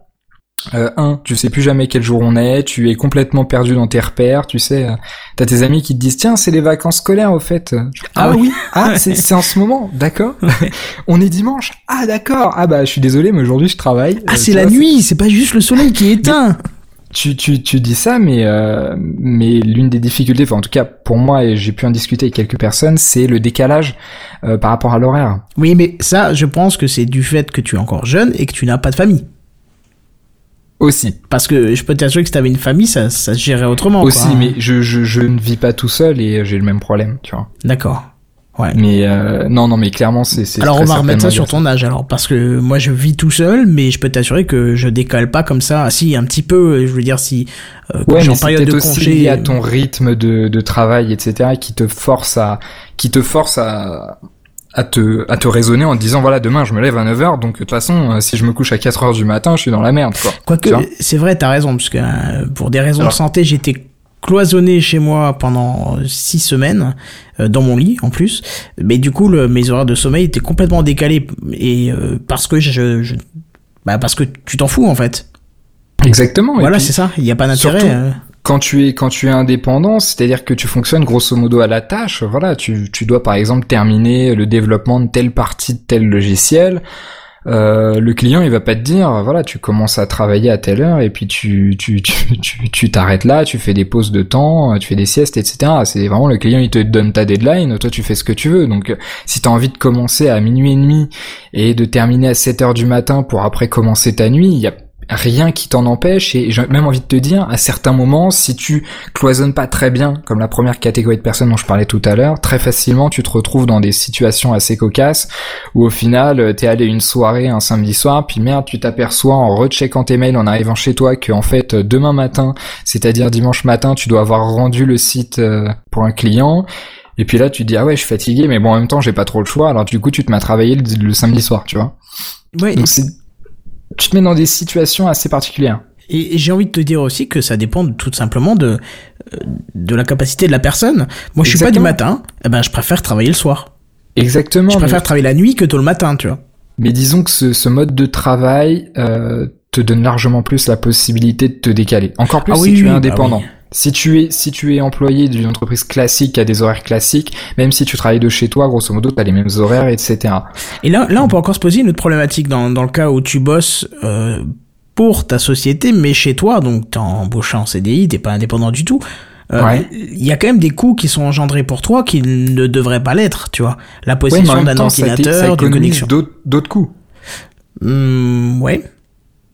euh, un, tu sais plus jamais quel jour on est, tu es complètement perdu dans tes repères, tu sais, euh, t'as tes amis qui te disent tiens c'est les vacances scolaires au fait. Ah, ah oui, ah c'est en ce moment, d'accord. on est dimanche, ah d'accord, ah bah je suis désolé mais aujourd'hui je travaille. Ah c'est la nuit, c'est pas juste le soleil qui est éteint. Tu, tu, tu dis ça, mais euh, mais l'une des difficultés, enfin en tout cas pour moi et j'ai pu en discuter avec quelques personnes, c'est le décalage euh, par rapport à l'horaire. Oui, mais ça, je pense que c'est du fait que tu es encore jeune et que tu n'as pas de famille. Aussi. Parce que je peux t'assurer que si t'avais une famille, ça, ça se gérait autrement. Aussi, mais je, je, je ne vis pas tout seul et j'ai le même problème, tu vois. D'accord. Ouais. Mais euh, non, non, mais clairement, c'est. Alors on va remettre ça sur ton âge, alors, parce que moi je vis tout seul, mais je peux t'assurer que je décale pas comme ça. Ah, si, un petit peu, je veux dire, si euh, quand ouais, en période de aussi congé, à ton rythme de, de travail, etc., qui te force à, qui te force à, à te à te raisonner en te disant voilà demain je me lève à 9h donc de toute façon euh, si je me couche à 4h du matin je suis dans la merde quoi. Quoique c'est vrai t'as raison parce que euh, pour des raisons de santé j'étais cloisonné chez moi pendant six semaines euh, dans mon lit en plus. Mais du coup le, mes horaires de sommeil étaient complètement décalés. Et parce que je, je, bah parce que tu t'en fous en fait. Exactement voilà c'est ça. Il n'y a pas d'intérêt quand tu es quand tu es indépendant, c'est-à-dire que tu fonctionnes grosso modo à la tâche. Voilà, tu, tu dois par exemple terminer le développement de telle partie de tel logiciel. Euh, le client il va pas te dire voilà tu commences à travailler à telle heure et puis tu tu tu tu t'arrêtes là tu fais des pauses de temps tu fais des siestes etc c'est vraiment le client il te donne ta deadline toi tu fais ce que tu veux donc si t'as envie de commencer à minuit et demi et de terminer à 7 heures du matin pour après commencer ta nuit il y a rien qui t'en empêche. Et j'ai même envie de te dire à certains moments si tu cloisonnes pas très bien comme la première catégorie de personnes dont je parlais tout à l'heure très facilement tu te retrouves dans des situations assez cocasses où au final euh, t'es allé une soirée un samedi soir puis merde tu t'aperçois en recheckant tes mails en arrivant chez toi que en fait euh, demain matin c'est-à-dire dimanche matin tu dois avoir rendu le site euh, pour un client. Et puis là tu te dis ah ouais je suis fatigué mais bon en même temps j'ai pas trop le choix. Alors du coup tu te mets à travailler le, samedi soir tu vois. Oui, donc c'est tu te mets dans des situations assez particulières. Et j'ai envie de te dire aussi que ça dépend tout simplement de euh, de la capacité de la personne. Moi, je suis pas du matin. Eh ben, je préfère travailler le soir. Exactement. Je préfère travailler la nuit que tôt le matin, tu vois. Mais disons que ce, ce mode de travail euh, te donne largement plus la possibilité de te décaler. Encore plus ah si tu es bah indépendant. Si tu es si tu es employé d'une entreprise classique qui a des horaires classiques, même si tu travailles de chez toi, grosso modo, tu as les mêmes horaires, etc. Et là, là, on peut encore se poser une autre problématique dans, dans le cas où tu bosses euh, pour ta société, mais chez toi, donc t'es embauché en CDI, t'es pas indépendant du tout. Euh, il y a quand même des coûts qui sont engendrés pour toi qui ne devraient pas l'être, tu vois. La possession d'un ordinateur, de connexion. D'autres coûts. Mmh, ouais.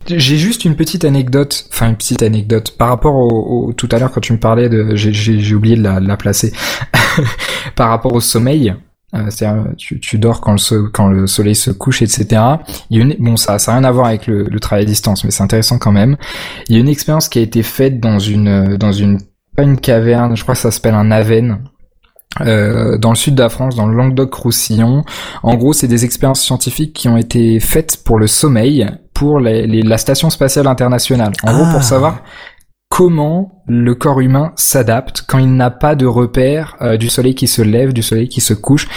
J'ai juste une petite anecdote, enfin une petite anecdote par rapport au, tout à l'heure quand tu me parlais de, j'ai oublié de la, la placer, par rapport au sommeil. Euh, c'est-à-dire tu, tu, dors quand le, soleil se couche, etc. Il y a une, bon, ça, ça n'a rien à voir avec le, le travail à distance, mais c'est intéressant quand même. Il y a une expérience qui a été faite dans une, dans une, pas une caverne, je crois que ça s'appelle un Aven, euh, dans le sud de la France, dans le Languedoc-Roussillon. En gros, c'est des expériences scientifiques qui ont été faites pour le sommeil, pour les, la station spatiale internationale. En gros, pour ah. savoir comment le corps humain s'adapte quand il n'a pas de repère euh, du soleil qui se lève, du soleil qui se couche.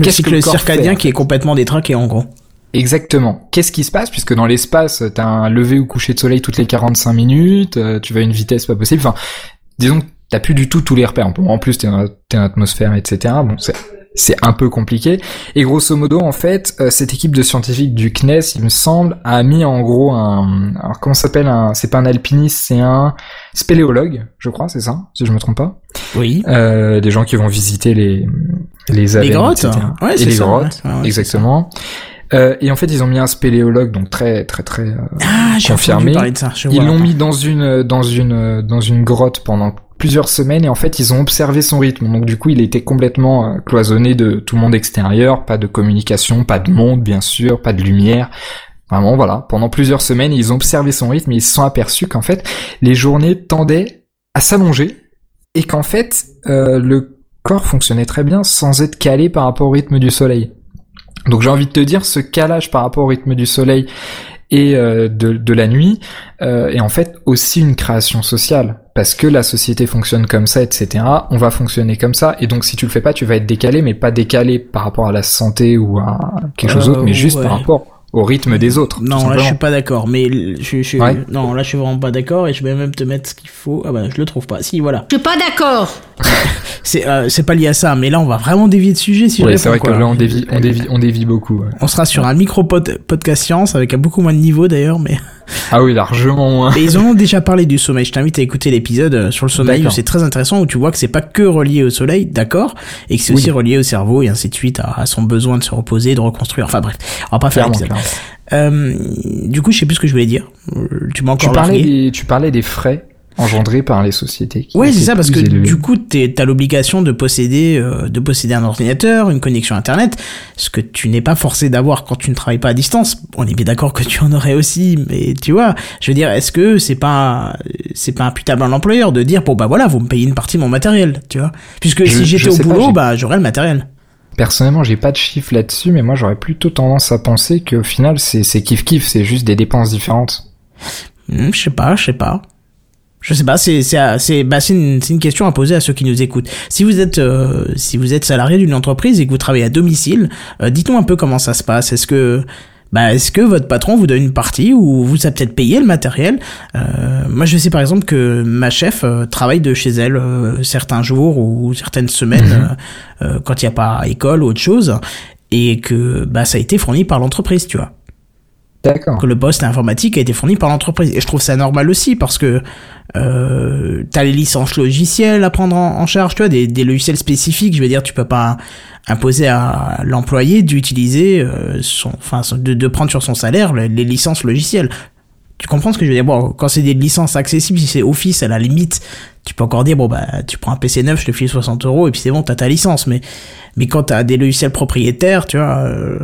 Qu'est-ce que le circadien qui est complètement détraqué en gros. Exactement. Qu'est-ce qui se passe? Puisque dans l'espace, t'as un lever ou coucher de soleil toutes les 45 minutes, euh, tu vas à une vitesse pas possible. Enfin, disons t'as plus du tout tous les repères. En plus, t'es dans, atmosphère, etc. Bon, c'est c'est un peu compliqué. Et grosso modo, en fait, euh, cette équipe de scientifiques du CNES, il me semble, a mis en gros un, alors comment s'appelle un, c'est pas un alpiniste, c'est un spéléologue, je crois, c'est ça, si je me trompe pas. Oui. Euh, des gens qui vont visiter les les, les grottes, Ouais, et les grottes, exactement. Euh, et en fait, ils ont mis un spéléologue, donc très très très euh, ah, confirmé. De ça, ils l'ont mis dans une dans une dans une grotte pendant plusieurs semaines et en fait ils ont observé son rythme. Donc du coup il était complètement euh, cloisonné de tout le monde extérieur, pas de communication, pas de monde bien sûr, pas de lumière. Vraiment voilà, pendant plusieurs semaines ils ont observé son rythme et ils se sont aperçus qu'en fait les journées tendaient à s'allonger et qu'en fait euh, le corps fonctionnait très bien sans être calé par rapport au rythme du soleil. Donc j'ai envie de te dire, ce calage par rapport au rythme du soleil et euh, de, de, la nuit euh, est en fait aussi une création sociale. Parce que la société fonctionne comme ça, etc. On va fonctionner comme ça. Et donc si tu le fais pas, tu vas être décalé, mais pas décalé par rapport à la santé ou à quelque chose d'autre, mais juste par rapport au rythme des autres. Non, là je suis pas d'accord, mais je, je non, là je suis vraiment pas d'accord et je vais même te mettre ce qu'il faut. Ah bah je le trouve pas. Si voilà. Je suis pas d'accord. c'est euh, c'est pas lié à ça, mais là on va vraiment dévier de sujet si ouais, c'est vrai que là on dévie on dévie on dévie beaucoup. On sera sur un micro podcast science avec beaucoup moins de niveau d'ailleurs, mais ah oui, largement moins. Et ils ont déjà parlé du sommeil. Je t'invite à écouter l'épisode euh, sur le sommeil c'est très intéressant où tu vois que c'est pas que relié au soleil, d'accord, et que c'est aussi relié au cerveau et ainsi de suite à, son besoin de se reposer, de reconstruire. Enfin bref, on va pas faire l'épisode. Euh, du coup, je sais plus ce que je voulais dire. Euh, tu m'as encore tu parlais, des, tu parlais des frais engendré par les sociétés. Ouais, c'est ça, parce que du coup, t'as l'obligation de posséder, euh, de posséder un ordinateur, une connexion internet, ce que tu n'es pas forcé d'avoir quand tu ne travailles pas à distance. On est bien d'accord que tu en aurais aussi, mais tu vois, je veux dire, est-ce que c'est pas, c'est pas imputable à l'employeur de dire, bon bah voilà, vous me payez une partie de mon matériel, tu vois, puisque si j'étais au boulot, bah j'aurais le matériel. Personnellement, j'ai pas de chiffre là-dessus, mais moi j'aurais plutôt tendance à penser qu'au final, c'est kiff kiff, c'est juste des dépenses différentes. Hmm, je sais pas, je sais pas. Je sais pas, c'est c'est bah c'est une, une question à poser à ceux qui nous écoutent. Si vous êtes euh, si vous êtes salarié d'une entreprise et que vous travaillez à domicile, euh, dites-nous un peu comment ça se passe. Est-ce que bah est-ce que votre patron vous donne une partie ou vous a peut-être payé le matériel euh, Moi, je sais par exemple que ma chef euh, travaille de chez elle certains jours ou certaines semaines mhm. quand il n'y a pas école ou autre chose, et que bah ça a été fourni par l'entreprise, tu vois. D'accord. Que le poste informatique a été fourni par l'entreprise. Et je trouve ça normal aussi parce que euh, t'as les licences logicielles à prendre en, charge, tu vois, des, des, logiciels spécifiques. Je veux dire, tu peux pas imposer à l'employé d'utiliser euh, son, enfin, de, de, prendre sur son salaire les, licences logicielles. Tu comprends ce que je veux dire? Bon, quand c'est des licences accessibles, si c'est Office, à la limite, tu peux encore dire bon bah tu prends un PC neuf, je te file 60 euros et puis c'est bon, t'as ta licence. Mais mais quand t'as des logiciels propriétaires, tu vois. Euh,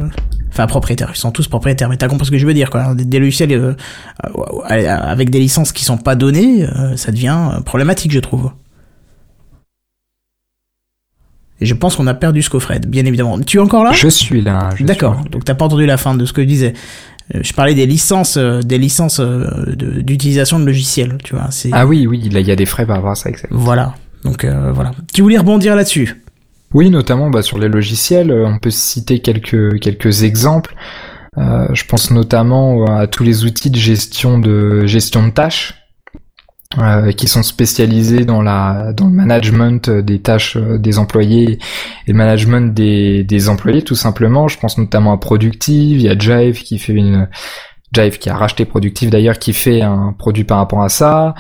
enfin propriétaires, ils sont tous propriétaires, mais t'as compris ce que je veux dire, quoi. Des, logiciels euh, euh, avec des licences qui sont pas données, euh, ça devient problématique, je trouve. Et je pense qu'on a perdu Scofred, bien évidemment. Tu es encore là? Je suis là. D'accord. Donc t'as pas entendu la fin de ce que je disais. Je parlais des licences, des licences d'utilisation de, logiciels, tu vois. Ah oui, oui, il y a des frais par rapport à ça, exactement. Voilà. Donc voilà. Tu voulais rebondir là-dessus? Oui, notamment bah, sur les logiciels, euh, on peut citer quelques quelques exemples. Euh, je pense notamment à tous les outils de gestion de gestion de tâches euh, qui sont spécialisés dans la dans le management des tâches des employés et le management des des employés tout simplement. Je pense notamment à Productive, il y a Jive qui fait une Jive qui a racheté Productive d'ailleurs qui fait un produit par rapport à ça.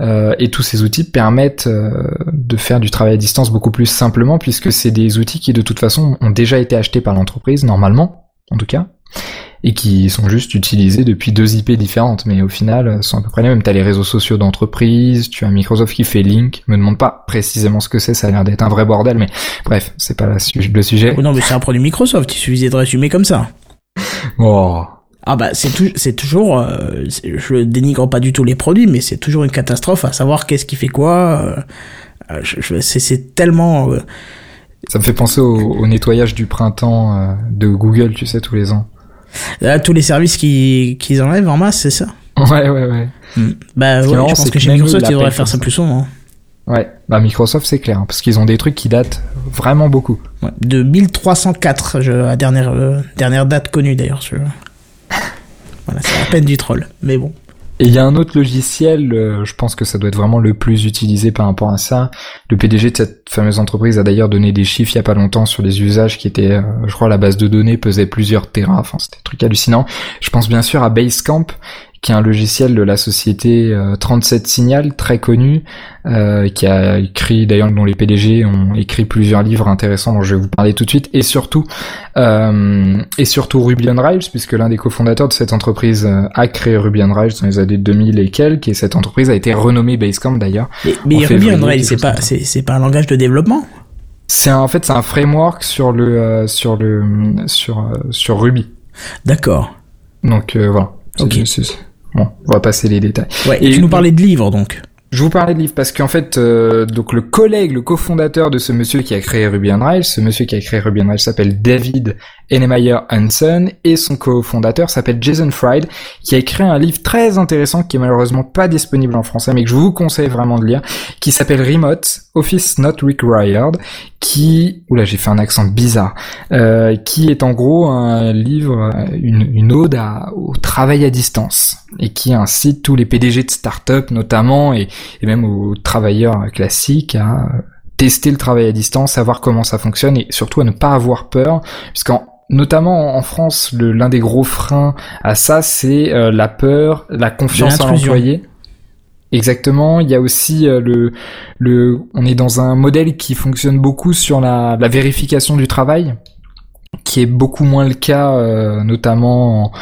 Euh, et tous ces outils permettent euh, de faire du travail à distance beaucoup plus simplement puisque c'est des outils qui de toute façon ont déjà été achetés par l'entreprise, normalement en tout cas, et qui sont juste utilisés depuis deux IP différentes, mais au final sont à peu près les mêmes. T'as les réseaux sociaux d'entreprise, tu as Microsoft qui fait Link, me demande pas précisément ce que c'est, ça a l'air d'être un vrai bordel, mais bref, c'est pas le sujet. Oh non mais c'est un produit Microsoft, il suffisait de résumer comme ça. Oh, ah bah c'est c'est toujours euh, je dénigre pas du tout les produits mais c'est toujours une catastrophe à savoir qu'est-ce qui fait quoi euh, je, c'est tellement euh, ça me fait penser au, nettoyage du printemps de Google tu sais tous les ans Là, tous les services qui qu'ils enlèvent en masse c'est ça ouais ouais ouais hmm. bah ouais, je pense que, chez Microsoft ils devraient faire ça plus souvent Ouais, bah Microsoft c'est clair, hein, parce qu'ils ont des trucs qui datent vraiment beaucoup. Ouais, de 1304, je, la dernière, dernière date connue d'ailleurs. Voilà, c'est à peine du troll, mais bon. Et il y a un autre logiciel, euh, je pense que ça doit être vraiment le plus utilisé par rapport à ça. Le PDG de cette fameuse entreprise a d'ailleurs donné des chiffres il y a pas longtemps sur les usages qui étaient, euh, je crois, la base de données pesait plusieurs terras. Enfin, c'était un truc hallucinant. Je pense bien sûr à Basecamp qui est un logiciel de la société 37 euh, Signal, très connu, euh, qui a écrit, d'ailleurs dont les PDG ont écrit plusieurs livres intéressants dont je vais vous parler tout de suite, et surtout, euh, et surtout Ruby on Rails, puisque l'un des cofondateurs de cette entreprise a créé Ruby on Rails dans les années 2000 et quelques, et cette entreprise a été renommée Basecamp d'ailleurs. Mais, Ruby on Rails, c'est pas, c'est, pas un langage de développement? C'est en fait c'est un framework sur le sur le sur sur Ruby. D'accord. Donc voilà. Ok. Bon, on va passer les détails. Ouais, et tu nous parlais de livres donc. je vous parlais de livre parce qu'en fait, euh, donc le collègue, le cofondateur de ce monsieur qui a créé Ruby on Rails, ce monsieur qui a créé Ruby on Rails s'appelle David Enemeyer Hansen et son cofondateur s'appelle Jason Fried, qui a écrit un livre très intéressant qui est malheureusement pas disponible en français, mais que je vous conseille vraiment de lire, qui s'appelle Remote Office Not Required, qui, oula, j'ai fait un accent bizarre, euh, qui est en gros un livre, une, une ode au travail à distance et qui incite tous les PDG de start-up notamment et et même aux travailleurs classiques à tester le travail à distance, savoir comment ça fonctionne et surtout à ne pas avoir peur, puisqu'en notamment en France, l'un des gros freins à ça, c'est euh, la peur, la confiance en l'employé. Exactement. Il y a aussi euh, le, le, on est dans un modèle qui fonctionne beaucoup sur la, la vérification du travail, qui est beaucoup moins le cas, euh, notamment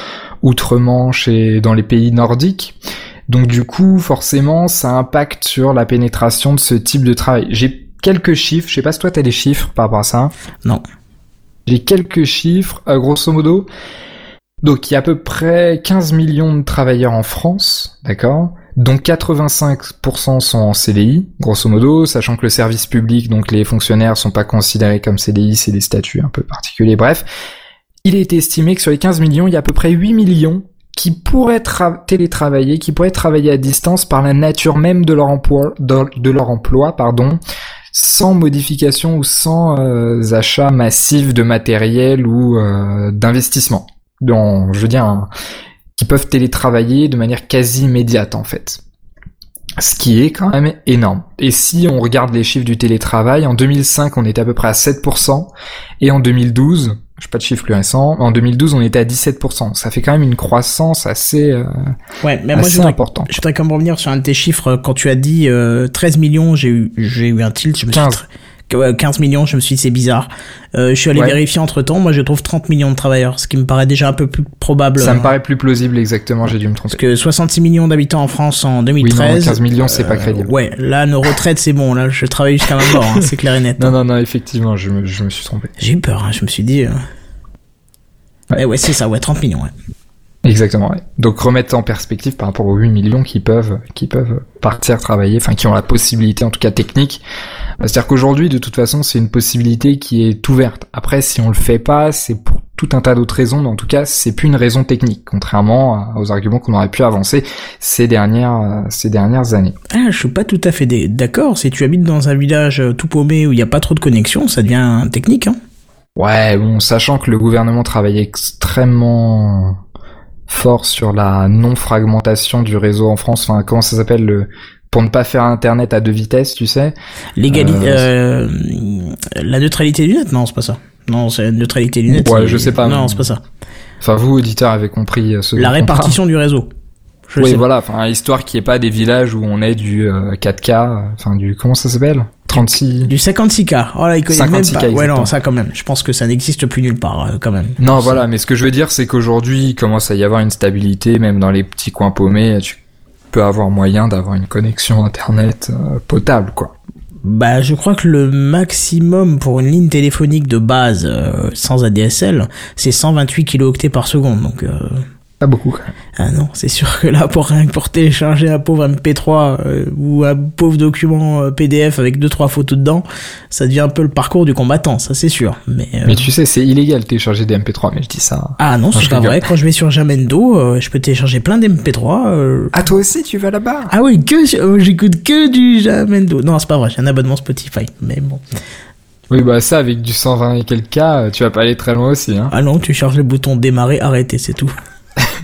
outre-Manche et dans les pays nordiques. Donc du coup, forcément, ça impacte sur la pénétration de ce type de travail. J'ai quelques chiffres, je sais pas si toi t'as des chiffres par rapport à ça. Non. J'ai quelques chiffres, grosso modo. Donc il y a à peu près 15 millions de travailleurs en France, d'accord? Dont 85% sont en CDI, grosso modo, sachant que le service public, donc les fonctionnaires, sont pas considérés comme CDI, c'est des statuts un peu particuliers, bref. Il a été estimé que sur les 15 millions, il y a à peu près 8 millions qui pourraient télétravailler, qui pourraient travailler à distance par la nature même de leur emploi, de, leur emploi, pardon, sans modification ou sans euh, achat massif de matériel ou euh, d'investissement. Donc, je veux dire, qui peuvent télétravailler de manière quasi immédiate en fait. Ce qui est quand même énorme. Et si on regarde les chiffres du télétravail, en 2005 on était à peu près à 7%, et en 2012, je pas de chiffre plus récent. En 2012, on était à 17%. Ça fait quand même une croissance assez, euh, ouais, mais moi, je voudrais, importante. Je voudrais quand même revenir sur un de tes chiffres. Quand tu as dit euh, 13 millions, j'ai eu, j'ai eu un tilt. Je me 15. Suis 15 millions, je me suis dit c'est bizarre. Euh, je suis allé vérifier entre temps, moi je trouve 30 millions de travailleurs, ce qui me paraît déjà un peu plus probable. Ça me paraît plus plausible exactement, j'ai dû me tromper. Parce que 66 millions d'habitants en France en 2013. Oui, 15 millions c'est pas euh, crédible. Ouais, là nos retraites c'est bon, là je travaille jusqu'à ma mort, hein, c'est clair et net. Non, non, non, effectivement, je me, je me suis trompé. J'ai eu peur, hein, je me suis dit... Euh, Ouais, ouais, c'est ça, ouais, 30 millions, ouais. Exactement, ouais. Donc remettre en perspective par rapport aux 8 millions qui peuvent, qui peuvent partir travailler, enfin qui ont la possibilité, en tout cas technique. C'est-à-dire qu'aujourd'hui, de toute façon, c'est une possibilité qui est ouverte. Après, si on le fait pas, c'est pour tout un tas d'autres raisons, mais en tout cas, c'est plus une raison technique, contrairement aux arguments qu'on aurait pu avancer ces dernières, ces dernières années. Ah, je suis pas tout à fait d'accord. Si tu habites dans un village tout paumé où il n'y a pas trop de connexion, ça devient technique, hein. Ouais, bon, sachant que le gouvernement travaille extrêmement fort sur la non-fragmentation du réseau en France, enfin, comment ça s'appelle le pour ne pas faire internet à deux vitesses, tu sais. L'égalité, euh, euh, la neutralité du net, non, c'est pas ça. Non, c'est la neutralité du net. Ouais, je sais pas. Non, c'est pas ça. Enfin, vous, auditeurs, avez compris euh, ce. La répartition du réseau. Oui, voilà. Enfin, histoire qu'il n'y ait pas des villages où on est du 4K, enfin du comment ça s'appelle? 36. Du 56K. Oh là, il connaît même pas. Ouais, non, ça quand même. Je pense que ça n'existe plus nulle part, euh, quand même. Non, voilà, mais ce que je veux dire, c'est qu'aujourd'hui, il commence à y avoir une stabilité, même dans les petits coins paumés, tu peux avoir moyen d'avoir une connexion internet euh, potable, quoi. Bah, je crois que le maximum pour une ligne téléphonique de base euh, sans ADSL, c'est 128 kilooctets par seconde, donc beaucoup. Ah non, c'est sûr que là, pour, pour télécharger un pauvre MP3 euh, ou un pauvre document euh, PDF avec deux trois photos dedans, ça devient un peu le parcours du combattant, ça c'est sûr. Mais, euh, mais tu sais, c'est illégal de télécharger des MP3, mais je dis ça. Ah non, c'est pas vrai. Quand je vais sur Jamendo, je peux télécharger plein d'MP3. Ah toi aussi, tu vas là-bas? Ah oui, que j'écoute que du Jamendo. Non, c'est pas vrai. J'ai un abonnement Spotify, mais bon. Oui, bah ça, avec du 120 et quelques cas, tu vas pas aller très loin aussi. Hein. Ah non, tu charges le bouton démarrer, arrêter, c'est tout.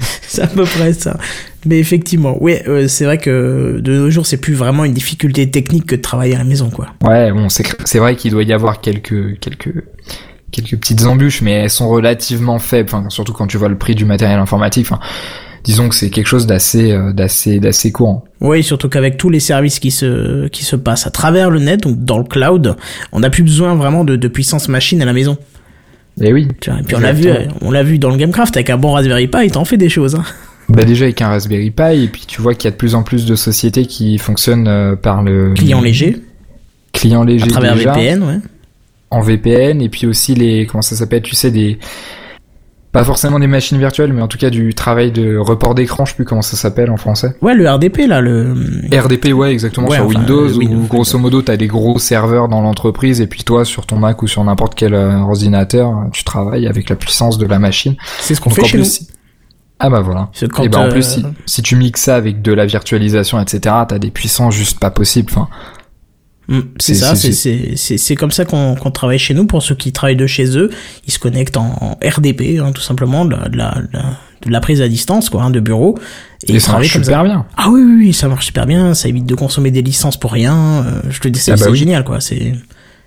c'est à peu près ça. Mais effectivement, oui, euh, c'est vrai que de nos jours, c'est plus vraiment une difficulté technique que de travailler à la maison, quoi. Ouais, bon, c'est vrai qu'il doit y avoir quelques quelques quelques petites embûches, mais elles sont relativement faibles. Enfin, surtout quand tu vois le prix du matériel informatique. Enfin, disons que c'est quelque chose d'assez euh, d'assez d'assez courant. Oui, surtout qu'avec tous les services qui se qui se passent à travers le net, donc dans le cloud, on n'a plus besoin vraiment de, de puissance machine à la maison. Et eh oui. et puis on l'a vu, on l'a vu dans le Gamecraft avec un bon Raspberry Pi, t'en fais des choses. Hein. Bah déjà avec un Raspberry Pi, et puis tu vois qu'il y a de plus en plus de sociétés qui fonctionnent euh, par le client léger. Client léger. À travers VPN, ouais. En VPN, et puis aussi les comment ça s'appelle, tu sais des pas forcément des machines virtuelles, mais en tout cas du travail de report d'écran, je sais plus comment ça s'appelle en français. Ouais, le RDP là, le RDP, ouais, exactement sur Windows, où grosso modo t'as des gros serveurs dans l'entreprise et puis toi sur ton Mac ou sur n'importe quel euh, ordinateur, tu travailles avec la puissance de la machine. C'est ce qu'on fait chez nous. Ah bah voilà. et bah en plus si, si, tu mixes ça avec de la virtualisation, etc., t'as des puissances juste pas possibles. Enfin, Mm, c'est ça, c'est comme ça qu'on travaille chez nous. Pour ceux qui travaillent de chez eux, ils se connectent en, RDP, hein, tout simplement, de la, de la, prise à distance, quoi, hein, de bureau. Et, ça marche super bien. Ah oui, oui, oui, ça marche super bien. Ça évite de consommer des licences pour rien. Euh, je te dis, c'est ah bah génial, quoi. C'est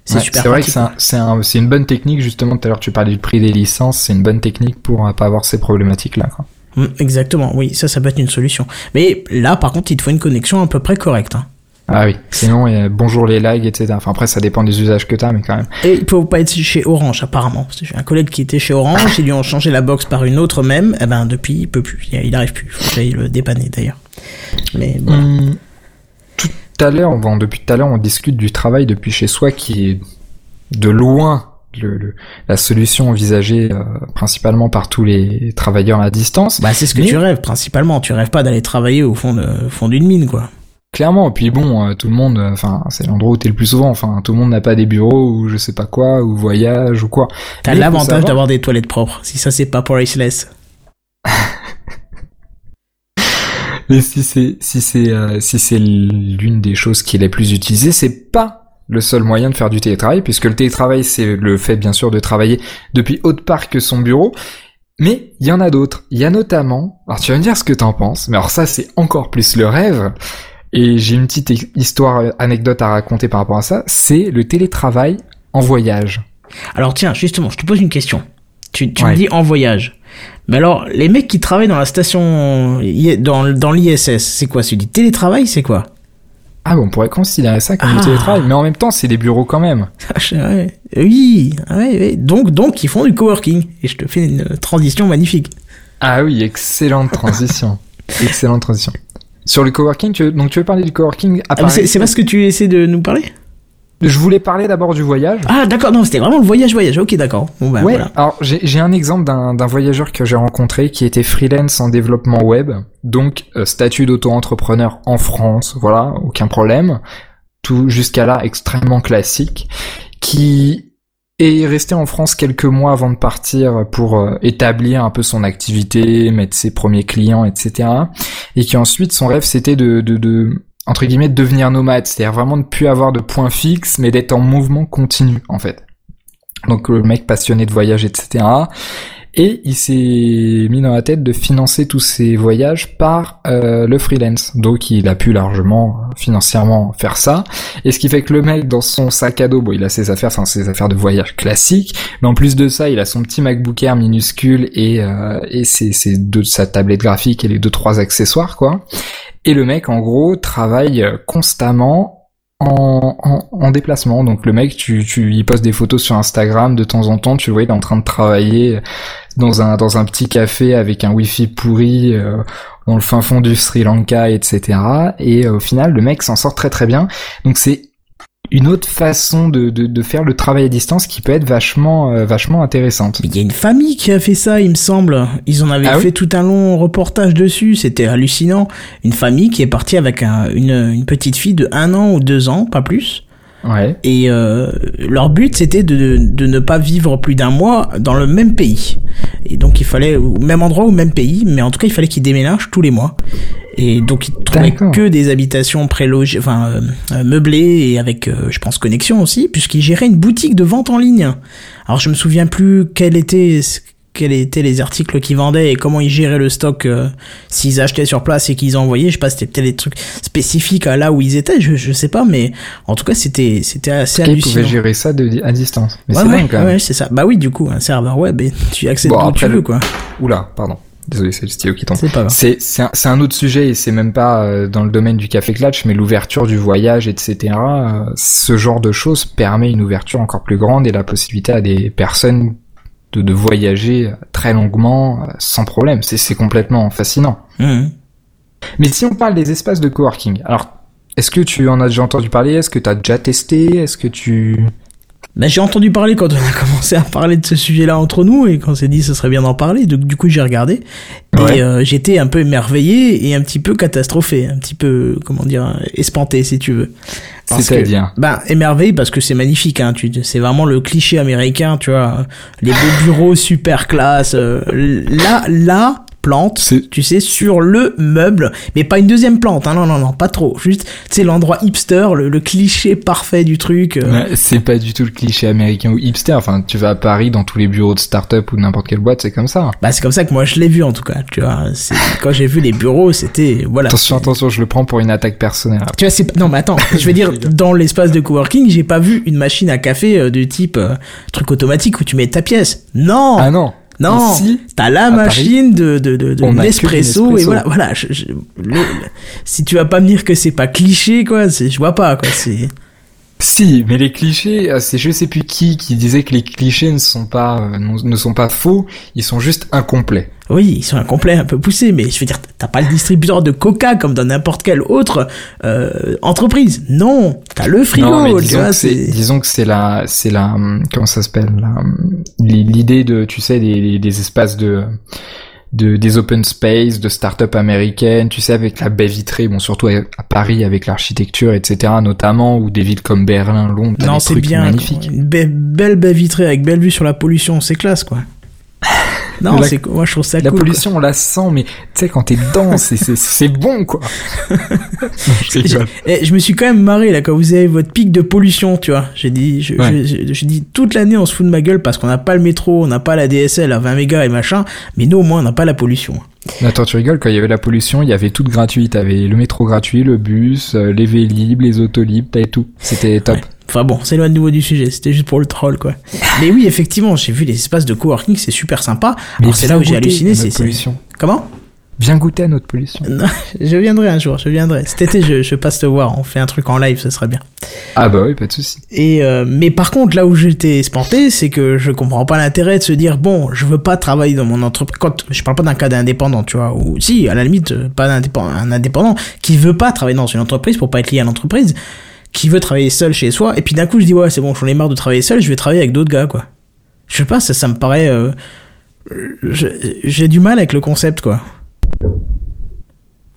c'est super. C'est vrai que c'est un, une bonne technique, justement. Tout à l'heure, tu parlais du prix des licences. C'est une bonne technique pour euh, pas avoir ces problématiques-là, quoi. Mm, exactement, oui, ça, ça peut être une solution. Mais là, par contre, il te faut une connexion à peu près correcte. Hein. Ah oui, sinon, a bonjour les lags, etc. Enfin, après, ça dépend des usages que t'as, mais quand même. Et il faut pas être chez Orange, apparemment. J'ai un collègue qui était chez Orange, ils lui ont changé la box par une autre même, et eh ben, depuis, il peut plus. Il arrive plus. Faut que le dépanner, d'ailleurs. Mais bon. Hum, tout à l'heure, bon, depuis tout à l'heure, on discute du travail depuis chez soi qui est de loin le, la solution envisagée euh, principalement par tous les travailleurs à distance. Bah c'est ce que tu rêves principalement. Tu rêves pas d'aller travailler au fond de fond d'une mine quoi. Clairement, puis bon, euh, tout le monde, euh, enfin, c'est l'endroit où t'es le plus souvent. Enfin, tout le monde n'a pas des bureaux ou je sais pas quoi, ou voyage ou quoi. T'as l'avantage d'avoir des toilettes propres. Si ça c'est pas priceless. Mais si c'est si c'est euh, si c'est l'une des choses qui est la plus utilisée, c'est pas le seul moyen de faire du télétravail, puisque le télétravail c'est le fait bien sûr de travailler depuis autre part que son bureau. Mais il y en a d'autres. Il y a notamment, alors tu vas me dire ce que t'en penses, mais alors ça c'est encore plus le rêve. Et j'ai une petite histoire, anecdote à raconter par rapport à ça. C'est le télétravail en voyage. Alors tiens, justement, je te pose une question. Tu, tu me dis en voyage. Mais alors, les mecs qui travaillent dans la station, dans, dans l'ISS, c'est quoi? C'est du télétravail, c'est quoi? Ah, bon, on pourrait considérer ça comme du ah. télétravail, mais en même temps, c'est des bureaux quand même. oui, oui, donc, donc, ils font du coworking. Et je te fais une transition magnifique. Ah oui, excellente transition. excellente transition. Sur le coworking, tu veux, donc tu veux parler du coworking à ah, C'est pas ce que tu essaies de nous parler? Je voulais parler d'abord du voyage. Ah d'accord, non, c'était vraiment le voyage voyage. Ok, d'accord. Bon, bah, ouais. Alors j'ai un exemple d'un voyageur que j'ai rencontré qui était freelance en développement web, donc euh, statut d'auto-entrepreneur en France, voilà, aucun problème. Tout jusqu'à là extrêmement classique, qui et resté en France quelques mois avant de partir pour euh, établir un peu son activité, mettre ses premiers clients, etc. Et qui ensuite son rêve c'était de, de, de entre guillemets de devenir nomade, c'est-à-dire vraiment de plus avoir de points fixes, mais d'être en mouvement continu en fait. Donc le mec passionné de voyage, etc. Et il s'est mis dans la tête de financer tous ses voyages par euh, le freelance. Donc il a pu largement financièrement faire ça. Et ce qui fait que le mec dans son sac à dos, bon il a ses affaires, enfin ses affaires de voyage classiques, mais en plus de ça il a son petit MacBook Air minuscule et, euh, et ses, ses deux, sa tablette graphique et les deux trois accessoires quoi. Et le mec en gros travaille constamment en, en, déplacement. Donc le mec, tu, tu, il poste des photos sur Instagram de temps en temps, tu vois, il est en train de travailler dans un dans un petit café avec un wifi pourri euh, dans le fin fond du Sri Lanka, etc. Et euh, au final, le mec s'en sort très très bien. Donc c'est une autre façon de, de, de, faire le travail à distance qui peut être vachement euh, vachement intéressante. Il y a une famille qui a fait ça, il me semble. Ils en avaient ah fait tout un long reportage dessus, c'était hallucinant. Une famille qui est partie avec un, une, une petite fille de un an ou deux ans, pas plus. Ouais. Et euh, leur but c'était de, de ne pas vivre plus d'un mois dans le même pays. Et donc il fallait au même endroit au même pays, mais en tout cas il fallait qu'ils déménagent tous les mois. Et donc ils trouvaient que des habitations prélogées, enfin euh, euh, meublées et avec, euh, je pense, connexion aussi, puisqu'ils géraient une boutique de vente en ligne. Alors je me souviens plus quel était quels étaient les articles qu'ils vendaient et comment ils géraient le stock euh, s'ils achetaient sur place et qu'ils envoyaient. Je sais pas c'était peut-être des trucs spécifiques à là où ils étaient je, je sais pas mais en tout cas c'était c'était assez hallucinant ils pouvaient gérer ça de, à distance. Mais c'est ouais, ouais c'est ça. Bah oui du coup un serveur web et tu accèdes bon, où tu veux quoi. Oula pardon. Désolé, c'est le stylo qui tombe. C'est c'est un, un, autre sujet et c'est même pas euh, dans le domaine du café clutch, mais l'ouverture du voyage, etc. Euh, ce genre de choses permet une ouverture encore plus grande et la possibilité à des personnes de, de voyager très longuement euh, sans problème. C'est complètement fascinant. Mmh. Mais si on parle des espaces de coworking, alors est-ce que tu en as déjà entendu parler? Est-ce que tu as déjà testé? Est-ce que tu Bah, j'ai entendu parler quand on a commencé à parler de ce sujet-là entre nous et quand on s'est dit ce serait bien d'en parler. Donc, du coup, j'ai regardé et euh, j'étais un peu émerveillé et un petit peu catastrophé, un petit peu, comment dire, espanté si tu veux. C'est-à-dire Bah, émerveillé parce que c'est magnifique. Hein, tu, c'est vraiment le cliché américain, tu vois. Les beaux bureaux super classe. Euh, là, là, plante, tu sais, sur le meuble, mais pas une deuxième plante, hein, non, non, non, pas trop, juste, c'est l'endroit hipster, le, cliché parfait du truc. Euh. c'est pas du tout le cliché américain ou hipster, enfin, tu vas à Paris, dans tous les bureaux de start-up ou n'importe quelle boîte, c'est comme ça. Bah, c'est comme ça que moi je l'ai vu en tout cas, tu vois, quand j'ai vu les bureaux, c'était, voilà. Attention, attention, je le prends pour une attaque personnelle. Tu vois, c'est, non, mais attends, je veux dire, dans l'espace de coworking, j'ai pas vu une machine à café euh, de type euh, truc automatique où tu mets ta pièce. Non! Ah non! Non, t'as la machine de, de, de, de Nespresso, et voilà, voilà. si tu vas pas me dire que c'est pas cliché, quoi, je vois pas, quoi. C'est. Si, mais les clichés, euh, c'est je sais plus qui qui disait que les clichés ne sont pas euh, ne sont pas faux, ils sont juste incomplets. Oui, ils sont incomplets, un peu poussés, mais je veux dire, t'as pas le distributeur de Coca comme dans n'importe quelle autre euh, entreprise. Non, t'as le frigo. disons, que c'est, disons que c'est la, c'est la, comment ça s'appelle, l'idée de, tu sais, des, des espaces de de des open space, de start-up américaines, tu sais, avec la baie vitrée, bon, surtout à, Paris avec l'architecture, etc., notamment, ou des villes comme Berlin, Londres, non, c'est bien, magnifique. Une belle baie vitrée avec belle vue sur la pollution, c'est classe, quoi. Non, c'est moi je trouve ça la pollution, on la sent, mais tu sais quand t'es dedans, c'est bon quoi. et je me suis quand même marré là quand vous avez votre pic de pollution, tu vois. J'ai dit, je, je, dis toute l'année on se fout de ma gueule parce qu'on n'a pas le métro, on n'a pas la DSL à 20 mégas et machin, mais nous au moins on n'a pas la pollution. Attends, tu rigoles, quand il y avait la pollution, il y avait tout gratuit. T'avais le métro gratuit, le bus, euh, les vélib, les autolibres, t'avais tout. C'était top. Enfin bon, c'est loin de nouveau du sujet, c'était juste pour le troll quoi. Mais oui, effectivement, j'ai vu les espaces de coworking, c'est super sympa. Alors c'est là où j'ai halluciné, c'est pollution. Comment? Viens goûter à notre pollution. je viendrai un jour, je viendrai. Cet été, je, je, passe te voir, on fait un truc en live, ce serait bien. Ah bah oui, pas de souci. Et euh, mais par contre, là où j'étais espanté, c'est que je comprends pas l'intérêt de se dire bon, je veux pas travailler dans mon entreprise. Quand je parle pas d'un cas d'indépendant, tu vois, ou si, à la limite, euh, pas d'indépendant, un indépendant qui veut pas travailler dans une entreprise pour pas être lié à l'entreprise, qui veut travailler seul chez soi. Et puis d'un coup, je dis ouais, c'est bon, j'en ai marre de travailler seul, je vais travailler avec d'autres gars, quoi. Je sais pas, ça, ça me paraît. Euh, j'ai du mal avec le concept, quoi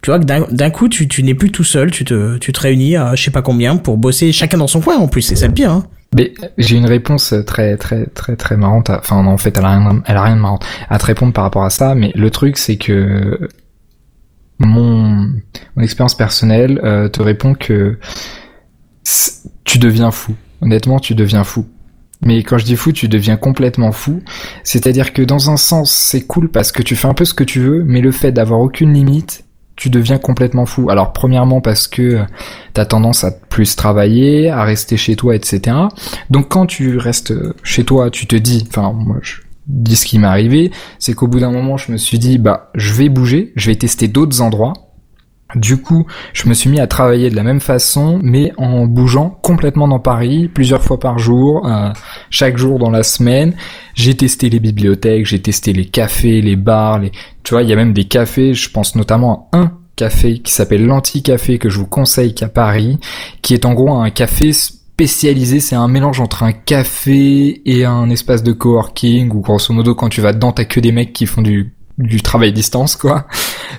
tu vois que d'un coup tu, tu n'es plus tout seul, tu te, tu te réunis à je sais pas combien pour bosser chacun dans son coin en plus, c'est ça le pire. Hein. Mais j'ai une réponse très très très très marrante. Enfin en fait elle a rien, elle a rien de marrant à te répondre par rapport à ça. Mais le truc c'est que mon, mon expérience personnelle euh, te répond que tu deviens fou. Honnêtement tu deviens fou. Mais quand je dis fou, tu deviens complètement fou. C'est-à-dire que dans un sens, c'est cool parce que tu fais un peu ce que tu veux, mais le fait d'avoir aucune limite tu deviens complètement fou. Alors premièrement parce que t'as tendance à plus travailler, à rester chez toi, etc. Donc quand tu restes chez toi, tu te dis, enfin moi je dis ce qui m'est arrivé, c'est qu'au bout d'un moment je me suis dit bah je vais bouger, je vais tester d'autres endroits du coup, je me suis mis à travailler de la même façon, mais en bougeant complètement dans Paris, plusieurs fois par jour, euh, chaque jour dans la semaine. J'ai testé les bibliothèques, j'ai testé les cafés, les bars, les... tu vois, il y a même des cafés, je pense notamment à un café qui s'appelle l'Anti-Café que je vous conseille qu'à Paris, qui est en gros un café spécialisé, c'est un mélange entre un café et un espace de coworking, ou grosso modo quand tu vas dedans t'as que des mecs qui font du du travail distance quoi.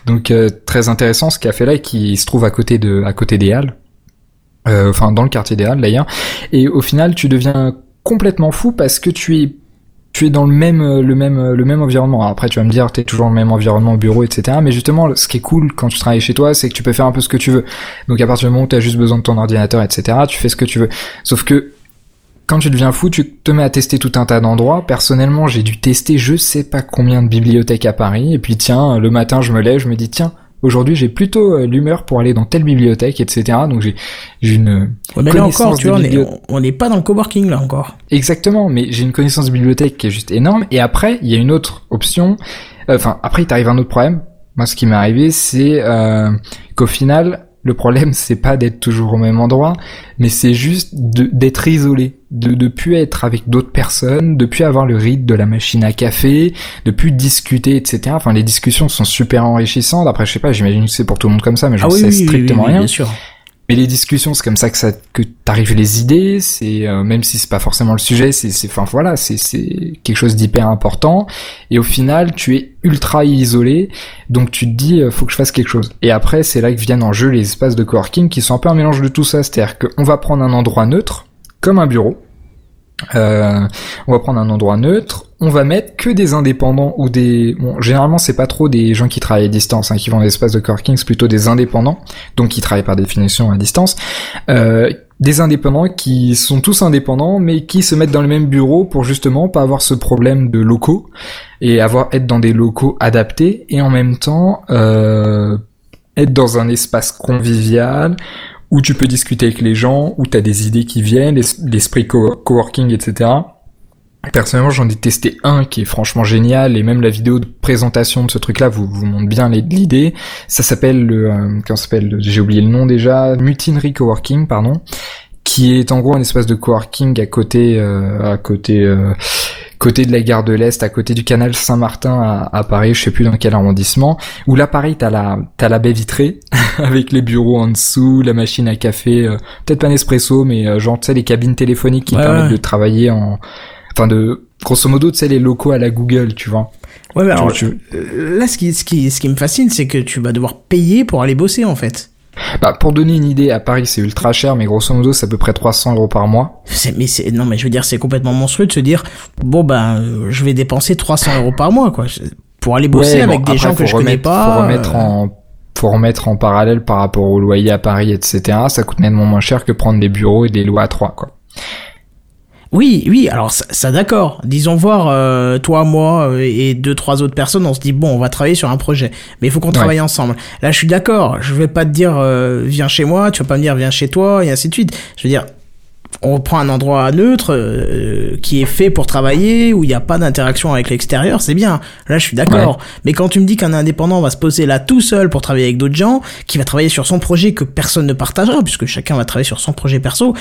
Donc euh, très intéressant ce café là qui se trouve à côté de à côté des Halles. Euh, enfin dans le quartier des Halles d'ailleurs et au final tu deviens complètement fou parce que tu es tu es dans le même le même le même environnement. après tu vas me dire tu es toujours dans le même environnement au bureau etc. Mais justement ce qui est cool quand tu travailles chez toi c'est que tu peux faire un peu ce que tu veux. Donc à partir du moment où tu as juste besoin de ton ordinateur etc. Tu fais ce que tu veux. Sauf que quand tu deviens fou, tu te mets à tester tout un tas d'endroits. Personnellement, j'ai dû tester je sais pas combien de bibliothèques à Paris. Et puis tiens, le matin, je me lève, je me dis tiens, aujourd'hui j'ai plutôt euh, l'humeur pour aller dans telle bibliothèque, etc. Donc j'ai une ouais, mais là encore, tu vois, on n'est pas dans le coworking là encore. Exactement, mais j'ai une connaissance de bibliothèque qui est juste énorme. Et après, il y a une autre option. Enfin, après, il t'arrive un autre problème. Moi, ce qui m'est arrivé, c'est euh, qu'au final, le problème, c'est pas d'être toujours au même endroit, mais c'est juste d'être isolé, de ne plus être avec d'autres personnes, de plus avoir le rythme de la machine à café, de plus discuter, etc. Enfin, les discussions sont super enrichissantes. Après, je sais pas, j'imagine que c'est pour tout le monde comme ça, mais je ah sais strictement rien. Bien sûr. Mais les discussions, c'est comme ça que ça que t'arrives les idées. C'est euh, même si c'est pas forcément le sujet, c'est c'est enfin voilà, c'est c'est quelque chose d'hyper important. Et au final, tu es ultra isolé, donc tu te dis euh, faut que je fasse quelque chose. Et après, c'est là que viennent en jeu les espaces de coworking qui sont un peu un mélange de tout ça. C'est-à-dire qu'on va prendre un endroit neutre, comme un bureau. Euh, on va prendre un endroit neutre, on va mettre que des indépendants ou des bon généralement c'est pas trop des gens qui travaillent à distance hein, qui vont dans l'espace de coworking c'est plutôt des indépendants donc qui travaillent par définition à distance. Euh, des indépendants qui sont tous indépendants mais qui se mettent dans le même bureau pour justement pas avoir ce problème de locaux et avoir être dans des locaux adaptés et en même temps euh, être dans un espace convivial où tu peux discuter avec les gens, où tu as des idées qui viennent, l'esprit coworking, etc. Personnellement, j'en ai testé un qui est franchement génial et même la vidéo de présentation de ce truc-là vous, montre bien l'idée. Ça s'appelle le, euh, comment s'appelle J'ai oublié le nom déjà. Mutinerie Coworking, pardon, qui est en gros un espace de coworking à côté, euh, à côté, euh, côté de la gare de l'Est, à côté du canal Saint-Martin à, à, Paris, je sais plus dans quel arrondissement. Où là, pareil, t'as la, t'as la baie vitrée avec les bureaux en dessous, la machine à café, peut-être pas Nespresso, mais genre tu sais les cabines téléphoniques qui permettent de travailler en enfin de grosso modo tu sais les locaux à la Google tu vois ouais mais alors euh, là ce qui ce qui ce qui me fascine c'est que tu vas devoir payer pour aller bosser en fait bah, pour donner une idée, à Paris c'est ultra cher, mais grosso modo c'est à peu près 300 euros par mois. Mais c'est non, mais je veux dire c'est complètement monstrueux de se dire bon ben je vais dépenser 300 euros par mois quoi pour aller bosser avec des gens que je connais pas. Faut remettre en faut remettre en parallèle par rapport au loyer à Paris, etc. Ça coûte nettement moins cher que prendre des bureaux et des lois à trois quoi. Oui, oui, alors ça, d'accord. Disons voir, euh, toi, moi euh, et deux, trois autres personnes, on se dit, bon, on va travailler sur un projet. Mais il faut qu'on travaille ensemble. Là, je suis d'accord. Je vais pas te dire, euh, viens chez moi, tu vas pas me dire, viens chez toi, et ainsi de suite. Je veux dire, on prend un endroit neutre qui est fait pour travailler, où il n'y a pas d'interaction avec l'extérieur, c'est bien. Là, je suis d'accord. Mais quand tu me dis qu'un indépendant va se poser là tout seul pour travailler avec d'autres gens, qui va travailler sur son projet que personne ne partagera, puisque chacun va travailler sur son projet perso,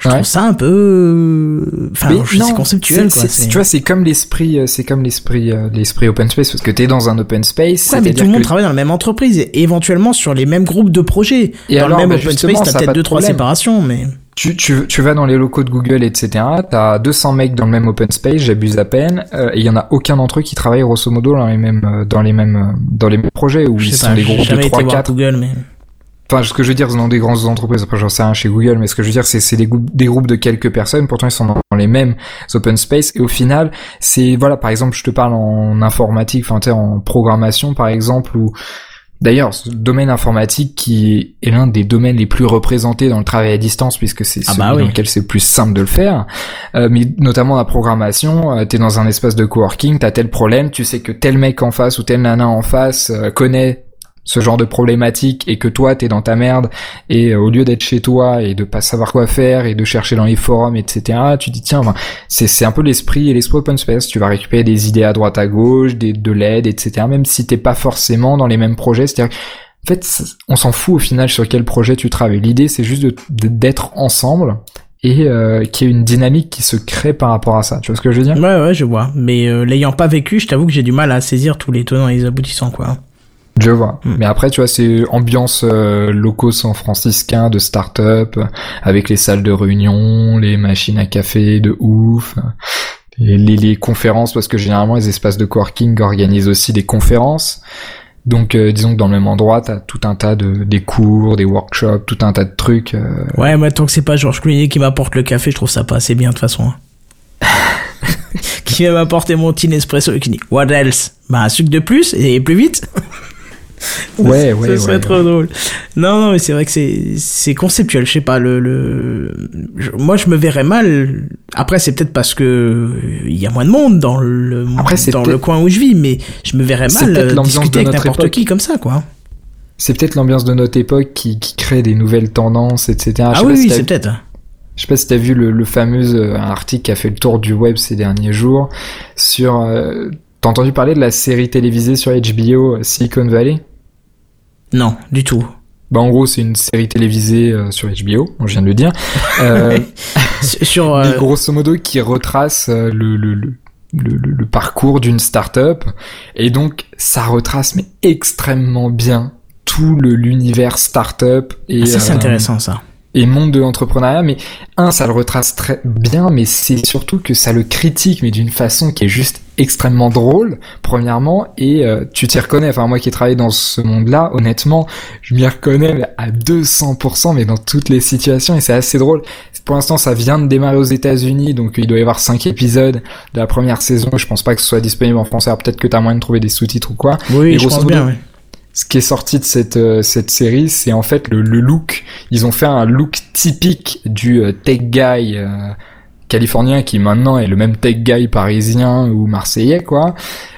je trouve ça un peu enfin c'est conceptuel quoi tu vois c'est comme l'esprit euh, c'est comme l'esprit euh, l'esprit open space parce que t'es dans un open space ouais, mais tout le monde travaille dans la même entreprise et éventuellement sur les mêmes groupes de projets. Et dans le même bah, open space t'as peut-être deux trois séparations mais tu, tu, tu vas dans les locaux de Google, etc. T'as 200 mecs dans le même open space, j'abuse à peine, euh, et il y en a aucun d'entre eux qui travaille grosso modo dans les mêmes, dans les mêmes, dans les mêmes projets où ils sont des groupes de 3 4 Google, mais Enfin, ce que je veux dire, dans des grandes entreprises, après j'en sais rien chez Google, mais ce que je veux dire, c'est des, des groupes de quelques personnes, pourtant ils sont dans, les mêmes open space, et au final, c'est, voilà, par exemple, je te parle en informatique, enfin, en programmation, par exemple, ou D'ailleurs, ce domaine informatique qui est l'un des domaines les plus représentés dans le travail à distance puisque c'est ah celui bah dans lequel c'est le plus simple de le faire, euh, mais notamment la programmation, euh, t'es dans un espace de coworking, t'as tel problème, tu sais que tel mec en face ou tel nana en face euh, connaît ce genre de problématique et que toi t'es dans ta merde et euh, au lieu d'être chez toi et de pas savoir quoi faire et de chercher dans les forums etc tu dis tiens c'est c'est un peu l'esprit et l'esprit open space tu vas récupérer des idées à droite à gauche des de l'aide etc même si t'es pas forcément dans les mêmes projets c'est-à-dire en fait on s'en fout au final sur quel projet tu travailles l'idée c'est juste d'être ensemble et euh, qu'il y ait une dynamique qui se crée par rapport à ça. Tu vois ce que je veux dire? Ouais, ouais, je vois. Mais euh, l'ayant pas vécu, je t'avoue que j'ai du mal à saisir tous les tenants et les aboutissants, quoi. Je vois. Hmm. Mais après, tu vois, c'est ambiance euh, locaux san franciscain de start-up, avec les salles de réunion, les machines à café de ouf, les, les, conférences, parce que généralement, les espaces de coworking organisent aussi des conférences. Donc, euh, disons que dans le même endroit, t'as tout un tas de des cours, des workshops, tout un tas de trucs. Euh. Ouais, mais tant que c'est pas Georges Clooney qui m'apporte le café, je trouve ça pas assez bien de toute façon. Hein. qui va m'apporter mon petit espresso et qui dit What else? Bah un sucre de plus et plus vite. Ouais, ouais, ça serait trop drôle. Non, non, mais c'est vrai que c'est c'est conceptuel. Je sais pas le le. moi, je me verrais mal. Après, c'est peut-être parce que il y a moins de monde dans le Après, dans le coin où je vis, mais je me verrais mal euh, discuter avec n'importe qui comme ça, quoi. C'est peut-être l'ambiance de notre époque qui, qui crée des nouvelles tendances, etc. ah oui, oui c'est peut-être. Je sais pas si t'as vu le, le fameux euh, article qui a fait le tour du web ces derniers jours sur. Euh, t'as entendu parler de la série télévisée sur HBO Silicon Valley? Non, du tout. Bah en gros c'est une série télévisée euh, sur HBO, je viens de le dire. Euh, sur euh... grosso modo qui retrace euh, le, le, le, le, parcours d'une start-up et donc ça retrace mais extrêmement bien tout l'univers startup et Ah, ça, c'est euh, intéressant, ça. Et monde de l'entrepreneuriat. Mais un, ça le retrace très bien, mais c'est surtout que ça le critique, mais d'une façon qui est juste extrêmement drôle, premièrement, et euh, tu t'y reconnais. Enfin, moi qui ai travaillé dans ce monde-là, honnêtement, je m'y reconnais mais à 200%, mais dans toutes les situations, et c'est assez drôle. Pour l'instant, ça vient de démarrer aux États-Unis, donc il doit y avoir cinq épisodes de la première saison. Je pense pas que ce soit disponible en français. Alors peut-être que t'as moyen de trouver des sous-titres ou quoi. Oui, Et je pense bien, oui. Ce qui est sorti de cette euh, cette série, c'est en fait le, le look. Ils ont fait un look typique du euh, tech guy euh, californien qui maintenant est le même tech guy parisien ou marseillais quoi.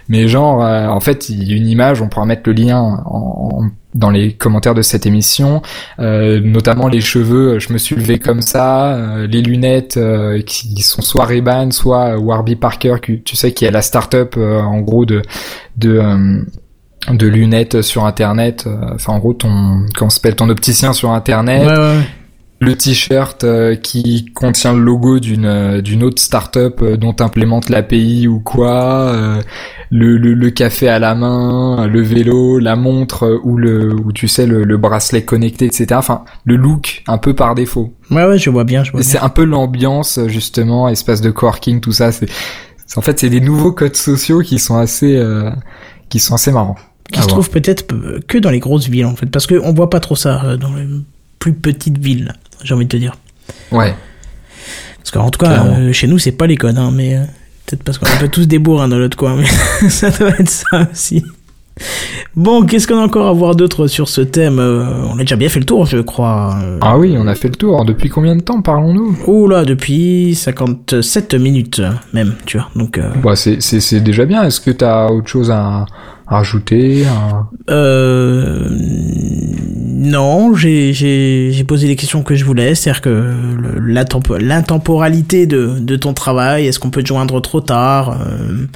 Mais genre euh, en fait, il y a une image, on pourra mettre le lien en, en- dans les commentaires de cette émission, euh, notamment les cheveux, je me suis levé comme ça, euh, les lunettes euh, qui sont soit Ray-Ban, soit Warby Parker, tu sais qui est la start-up euh, en gros de de de lunettes sur internet euh, enfin en gros ton ça s'appelle ton opticien sur internet. Ouais, ouais, ouais. le t-shirt euh, qui contient le logo d'une euh, d'une autre startup euh, dont implémente l'API ou quoi euh, le, le le café à la main le vélo la montre ou le ou tu sais le, le bracelet connecté etc enfin le look un peu par défaut. Ouais, ouais, je vois bien, je vois c'est un peu l'ambiance justement espace de coworking tout ça. C'est- en fait c'est des nouveaux codes sociaux qui sont assez euh, qui sont assez marrants Qui À se voir. trouve peut-être que dans les grosses villes, en fait. Parce qu'on voit pas trop ça euh, dans les plus petites villes, j'ai envie de te dire. ouais Parce qu'en tout cas, euh, chez nous, c'est pas les codes, hein, mais euh, peut-être parce qu'on est un peu tous des bourrins dans l'autre coin, mais ça doit être ça aussi. Bon, qu'est-ce qu'on a encore à voir d'autre sur ce thème Euh, On a déjà bien fait le tour, je crois. Ah oui, on a fait le tour. Depuis combien de temps parlons-nous? Oh là, depuis 57 minutes même, tu vois. Donc, bah, c'est, c'est, c'est déjà bien. Est-ce que t'as autre chose à rajouter à- Euh, non, j'ai posé les questions que je voulais, c'est-à-dire que l'intemporalité de de ton travail, est-ce qu'on peut te joindre trop tard, euh,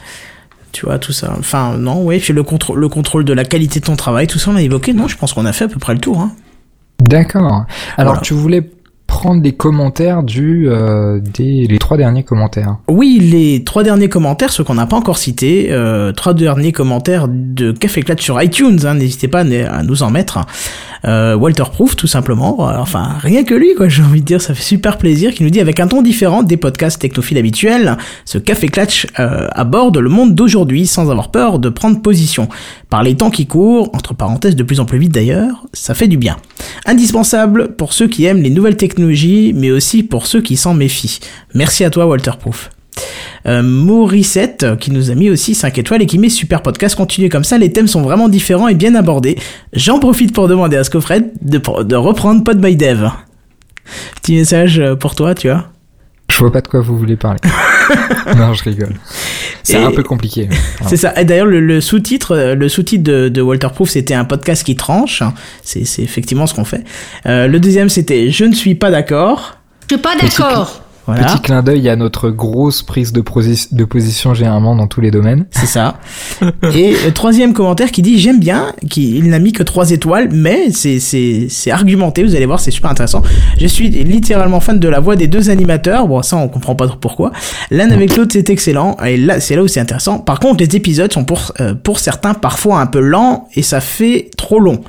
tu vois tout ça. Enfin non, oui, puis le contrôle le contrôle de la qualité de ton travail, tout ça on a évoqué. Non, je pense qu'on a fait à peu près le tour. Hein. D'accord. Alors, Voilà. tu voulais prendre des commentaires du, euh, des, les trois derniers commentaires. Oui, les trois derniers commentaires, ceux qu'on n'a pas encore cités, euh, trois derniers commentaires de Café Clat sur iTunes, hein, n'hésitez pas à nous en mettre. Euh, Walter Proof, tout simplement. Euh, Enfin, rien que lui, quoi, j'ai envie de dire, ça fait super plaisir, qui nous dit avec un ton différent des podcasts technophiles habituels, ce Café Clatch aborde le monde d'aujourd'hui sans avoir peur de prendre position. Par les temps qui courent, entre parenthèses de plus en plus vite d'ailleurs, ça fait du bien. Indispensable pour ceux qui aiment les nouvelles technologies, mais aussi pour ceux qui s'en méfient. Merci à toi, Walter Proof. Euh, Morissette qui nous a mis aussi 5 étoiles et qui met super podcast, continuez comme ça, les thèmes sont vraiment différents et bien abordés. J'en profite pour demander à Scofred de, de reprendre Pod by Dev. Petit message euh, pour toi, tu vois. Je vois pas de quoi vous voulez parler. non, je rigole. C'est un peu compliqué. C'est ça. Et d'ailleurs, le, le sous-titre, euh, le sous-titre de, de Walter Proof, c'était un podcast qui tranche. C'est, c'est effectivement ce qu'on fait. Euh, le deuxième, c'était Je ne suis pas d'accord. Je suis pas d'accord. Voilà. Petit clin d'œil à notre grosse prise de, de position généralement dans tous les domaines. C'est ça. Et le troisième commentaire qui dit j'aime bien, qui il n'a mis que trois étoiles, mais c'est c'est c'est argumenté. Vous allez voir, c'est super intéressant. Je suis littéralement fan de la voix des deux animateurs. Bon, ça on comprend pas trop pourquoi. L'un avec l'autre c'est excellent. Et là c'est là où c'est intéressant. Par contre, les épisodes sont pour euh, pour certains parfois un peu lents et ça fait trop long.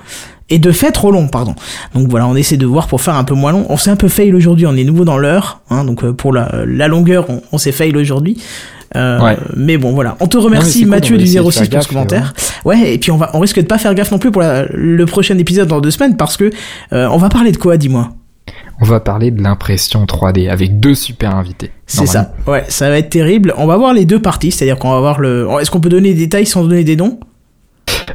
Et de fait trop long, pardon. Donc voilà, on essaie de voir pour faire un peu moins long. On s'est un peu fail aujourd'hui, on est nouveau dans l'heure, hein, donc euh, pour la, la longueur, on, on s'est fail aujourd'hui. Euh, Ouais. Mais bon, voilà. On te remercie cool, Mathieu va du essayer de 06 faire pour ce commentaire. Ouais, et puis on va, on risque de pas faire gaffe non plus pour la- le prochain épisode dans deux semaines parce que euh, on va parler de quoi, dis-moi? On va parler de l'impression 3D avec deux super invités. C'est ça. Ouais, ça va être terrible. On va voir les deux parties, c'est-à-dire qu'on va voir le. Est-ce qu'on peut donner des détails sans donner des noms?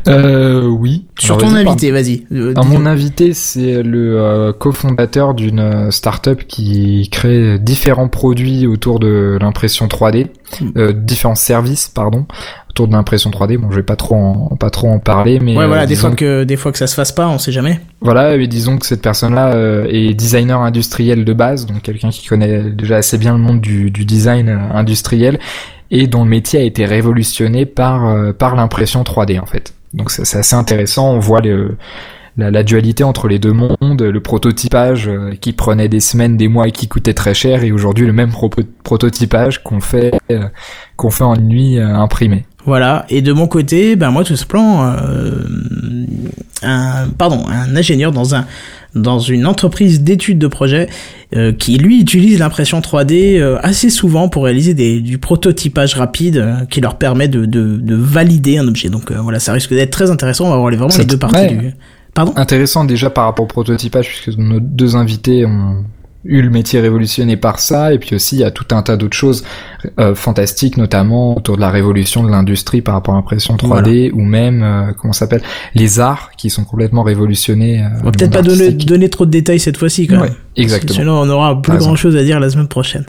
Euh, oui. Sur Alors, ton invité, vas-y. Euh, mon invité, c'est le euh, cofondateur d'une euh, startup qui crée différents produits autour de l'impression 3D, Hmm. euh, différents services, pardon, autour de l'impression 3D. Bon, je vais pas trop en, pas trop en parler, mais Ouais, voilà, euh, des fois que des fois que ça se fasse pas, on sait jamais. Voilà, et disons que cette personne-là euh, est designer industriel de base, donc quelqu'un qui connaît déjà assez bien le monde du, du design industriel et dont le métier a été révolutionné par euh, par l'impression 3D en fait. Donc c'est assez intéressant, on voit la, dualité entre les deux mondes, le prototypage euh, qui prenait des semaines, des mois et qui coûtait très cher, et aujourd'hui le même prototypage qu'on fait euh, qu'on fait en nuit euh, imprimée. Voilà. Et de mon côté, ben moi tout simplement, euh, un pardon un ingénieur dans un dans une entreprise d'études de projet euh, qui lui utilise l'impression 3D euh, assez souvent pour réaliser des, du prototypage rapide euh, qui leur permet de, de, de, valider un objet. Donc voilà, ça risque d'être très intéressant. On va voir les, vraiment les deux parties du. Pardon? Intéressant déjà par rapport au prototypage puisque nos deux invités ont eu le métier révolutionné par ça, et puis aussi il y a tout un tas d'autres choses euh, fantastiques, notamment autour de la révolution de l'industrie par rapport à l'impression 3D, ou même, euh, comment s'appelle, les arts qui sont complètement révolutionnés. Euh, on va peut-être pas donner, donner, trop de détails cette fois-ci quand même. exactement. Sinon on aura plus grand chose à dire la semaine prochaine.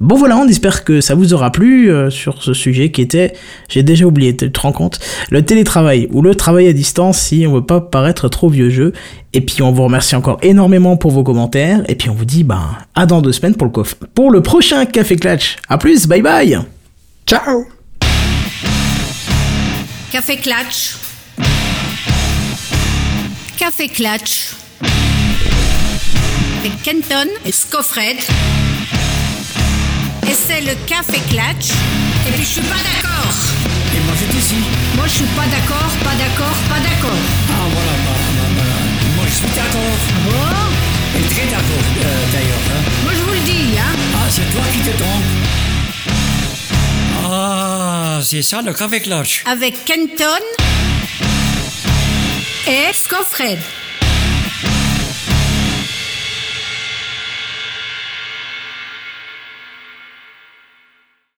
Bon voilà, on espère que ça vous aura plu euh, sur ce sujet qui était, j'ai déjà oublié, tu te rends compte, le télétravail ou le travail à distance si on veut pas paraître trop vieux jeu. Et puis on vous remercie encore énormément pour vos commentaires. Et puis on vous dit bah à dans deux semaines pour le, pour le prochain Café Clutch. À plus, bye bye Ciao Café Clutch Café Clutch avec Kenton et Scoffred c'est le café clutch. Et puis je suis pas d'accord. Et moi j'étais ici. Moi je suis pas d'accord, pas d'accord, pas d'accord. Ah voilà, voilà, Moi je suis d'accord. Bon? Et très d'accord euh, d'ailleurs. Hein. Moi je vous le dis, hein. Ah c'est toi qui te trompes. Ah, c'est ça le café clutch. Avec Kenton et Scoffred.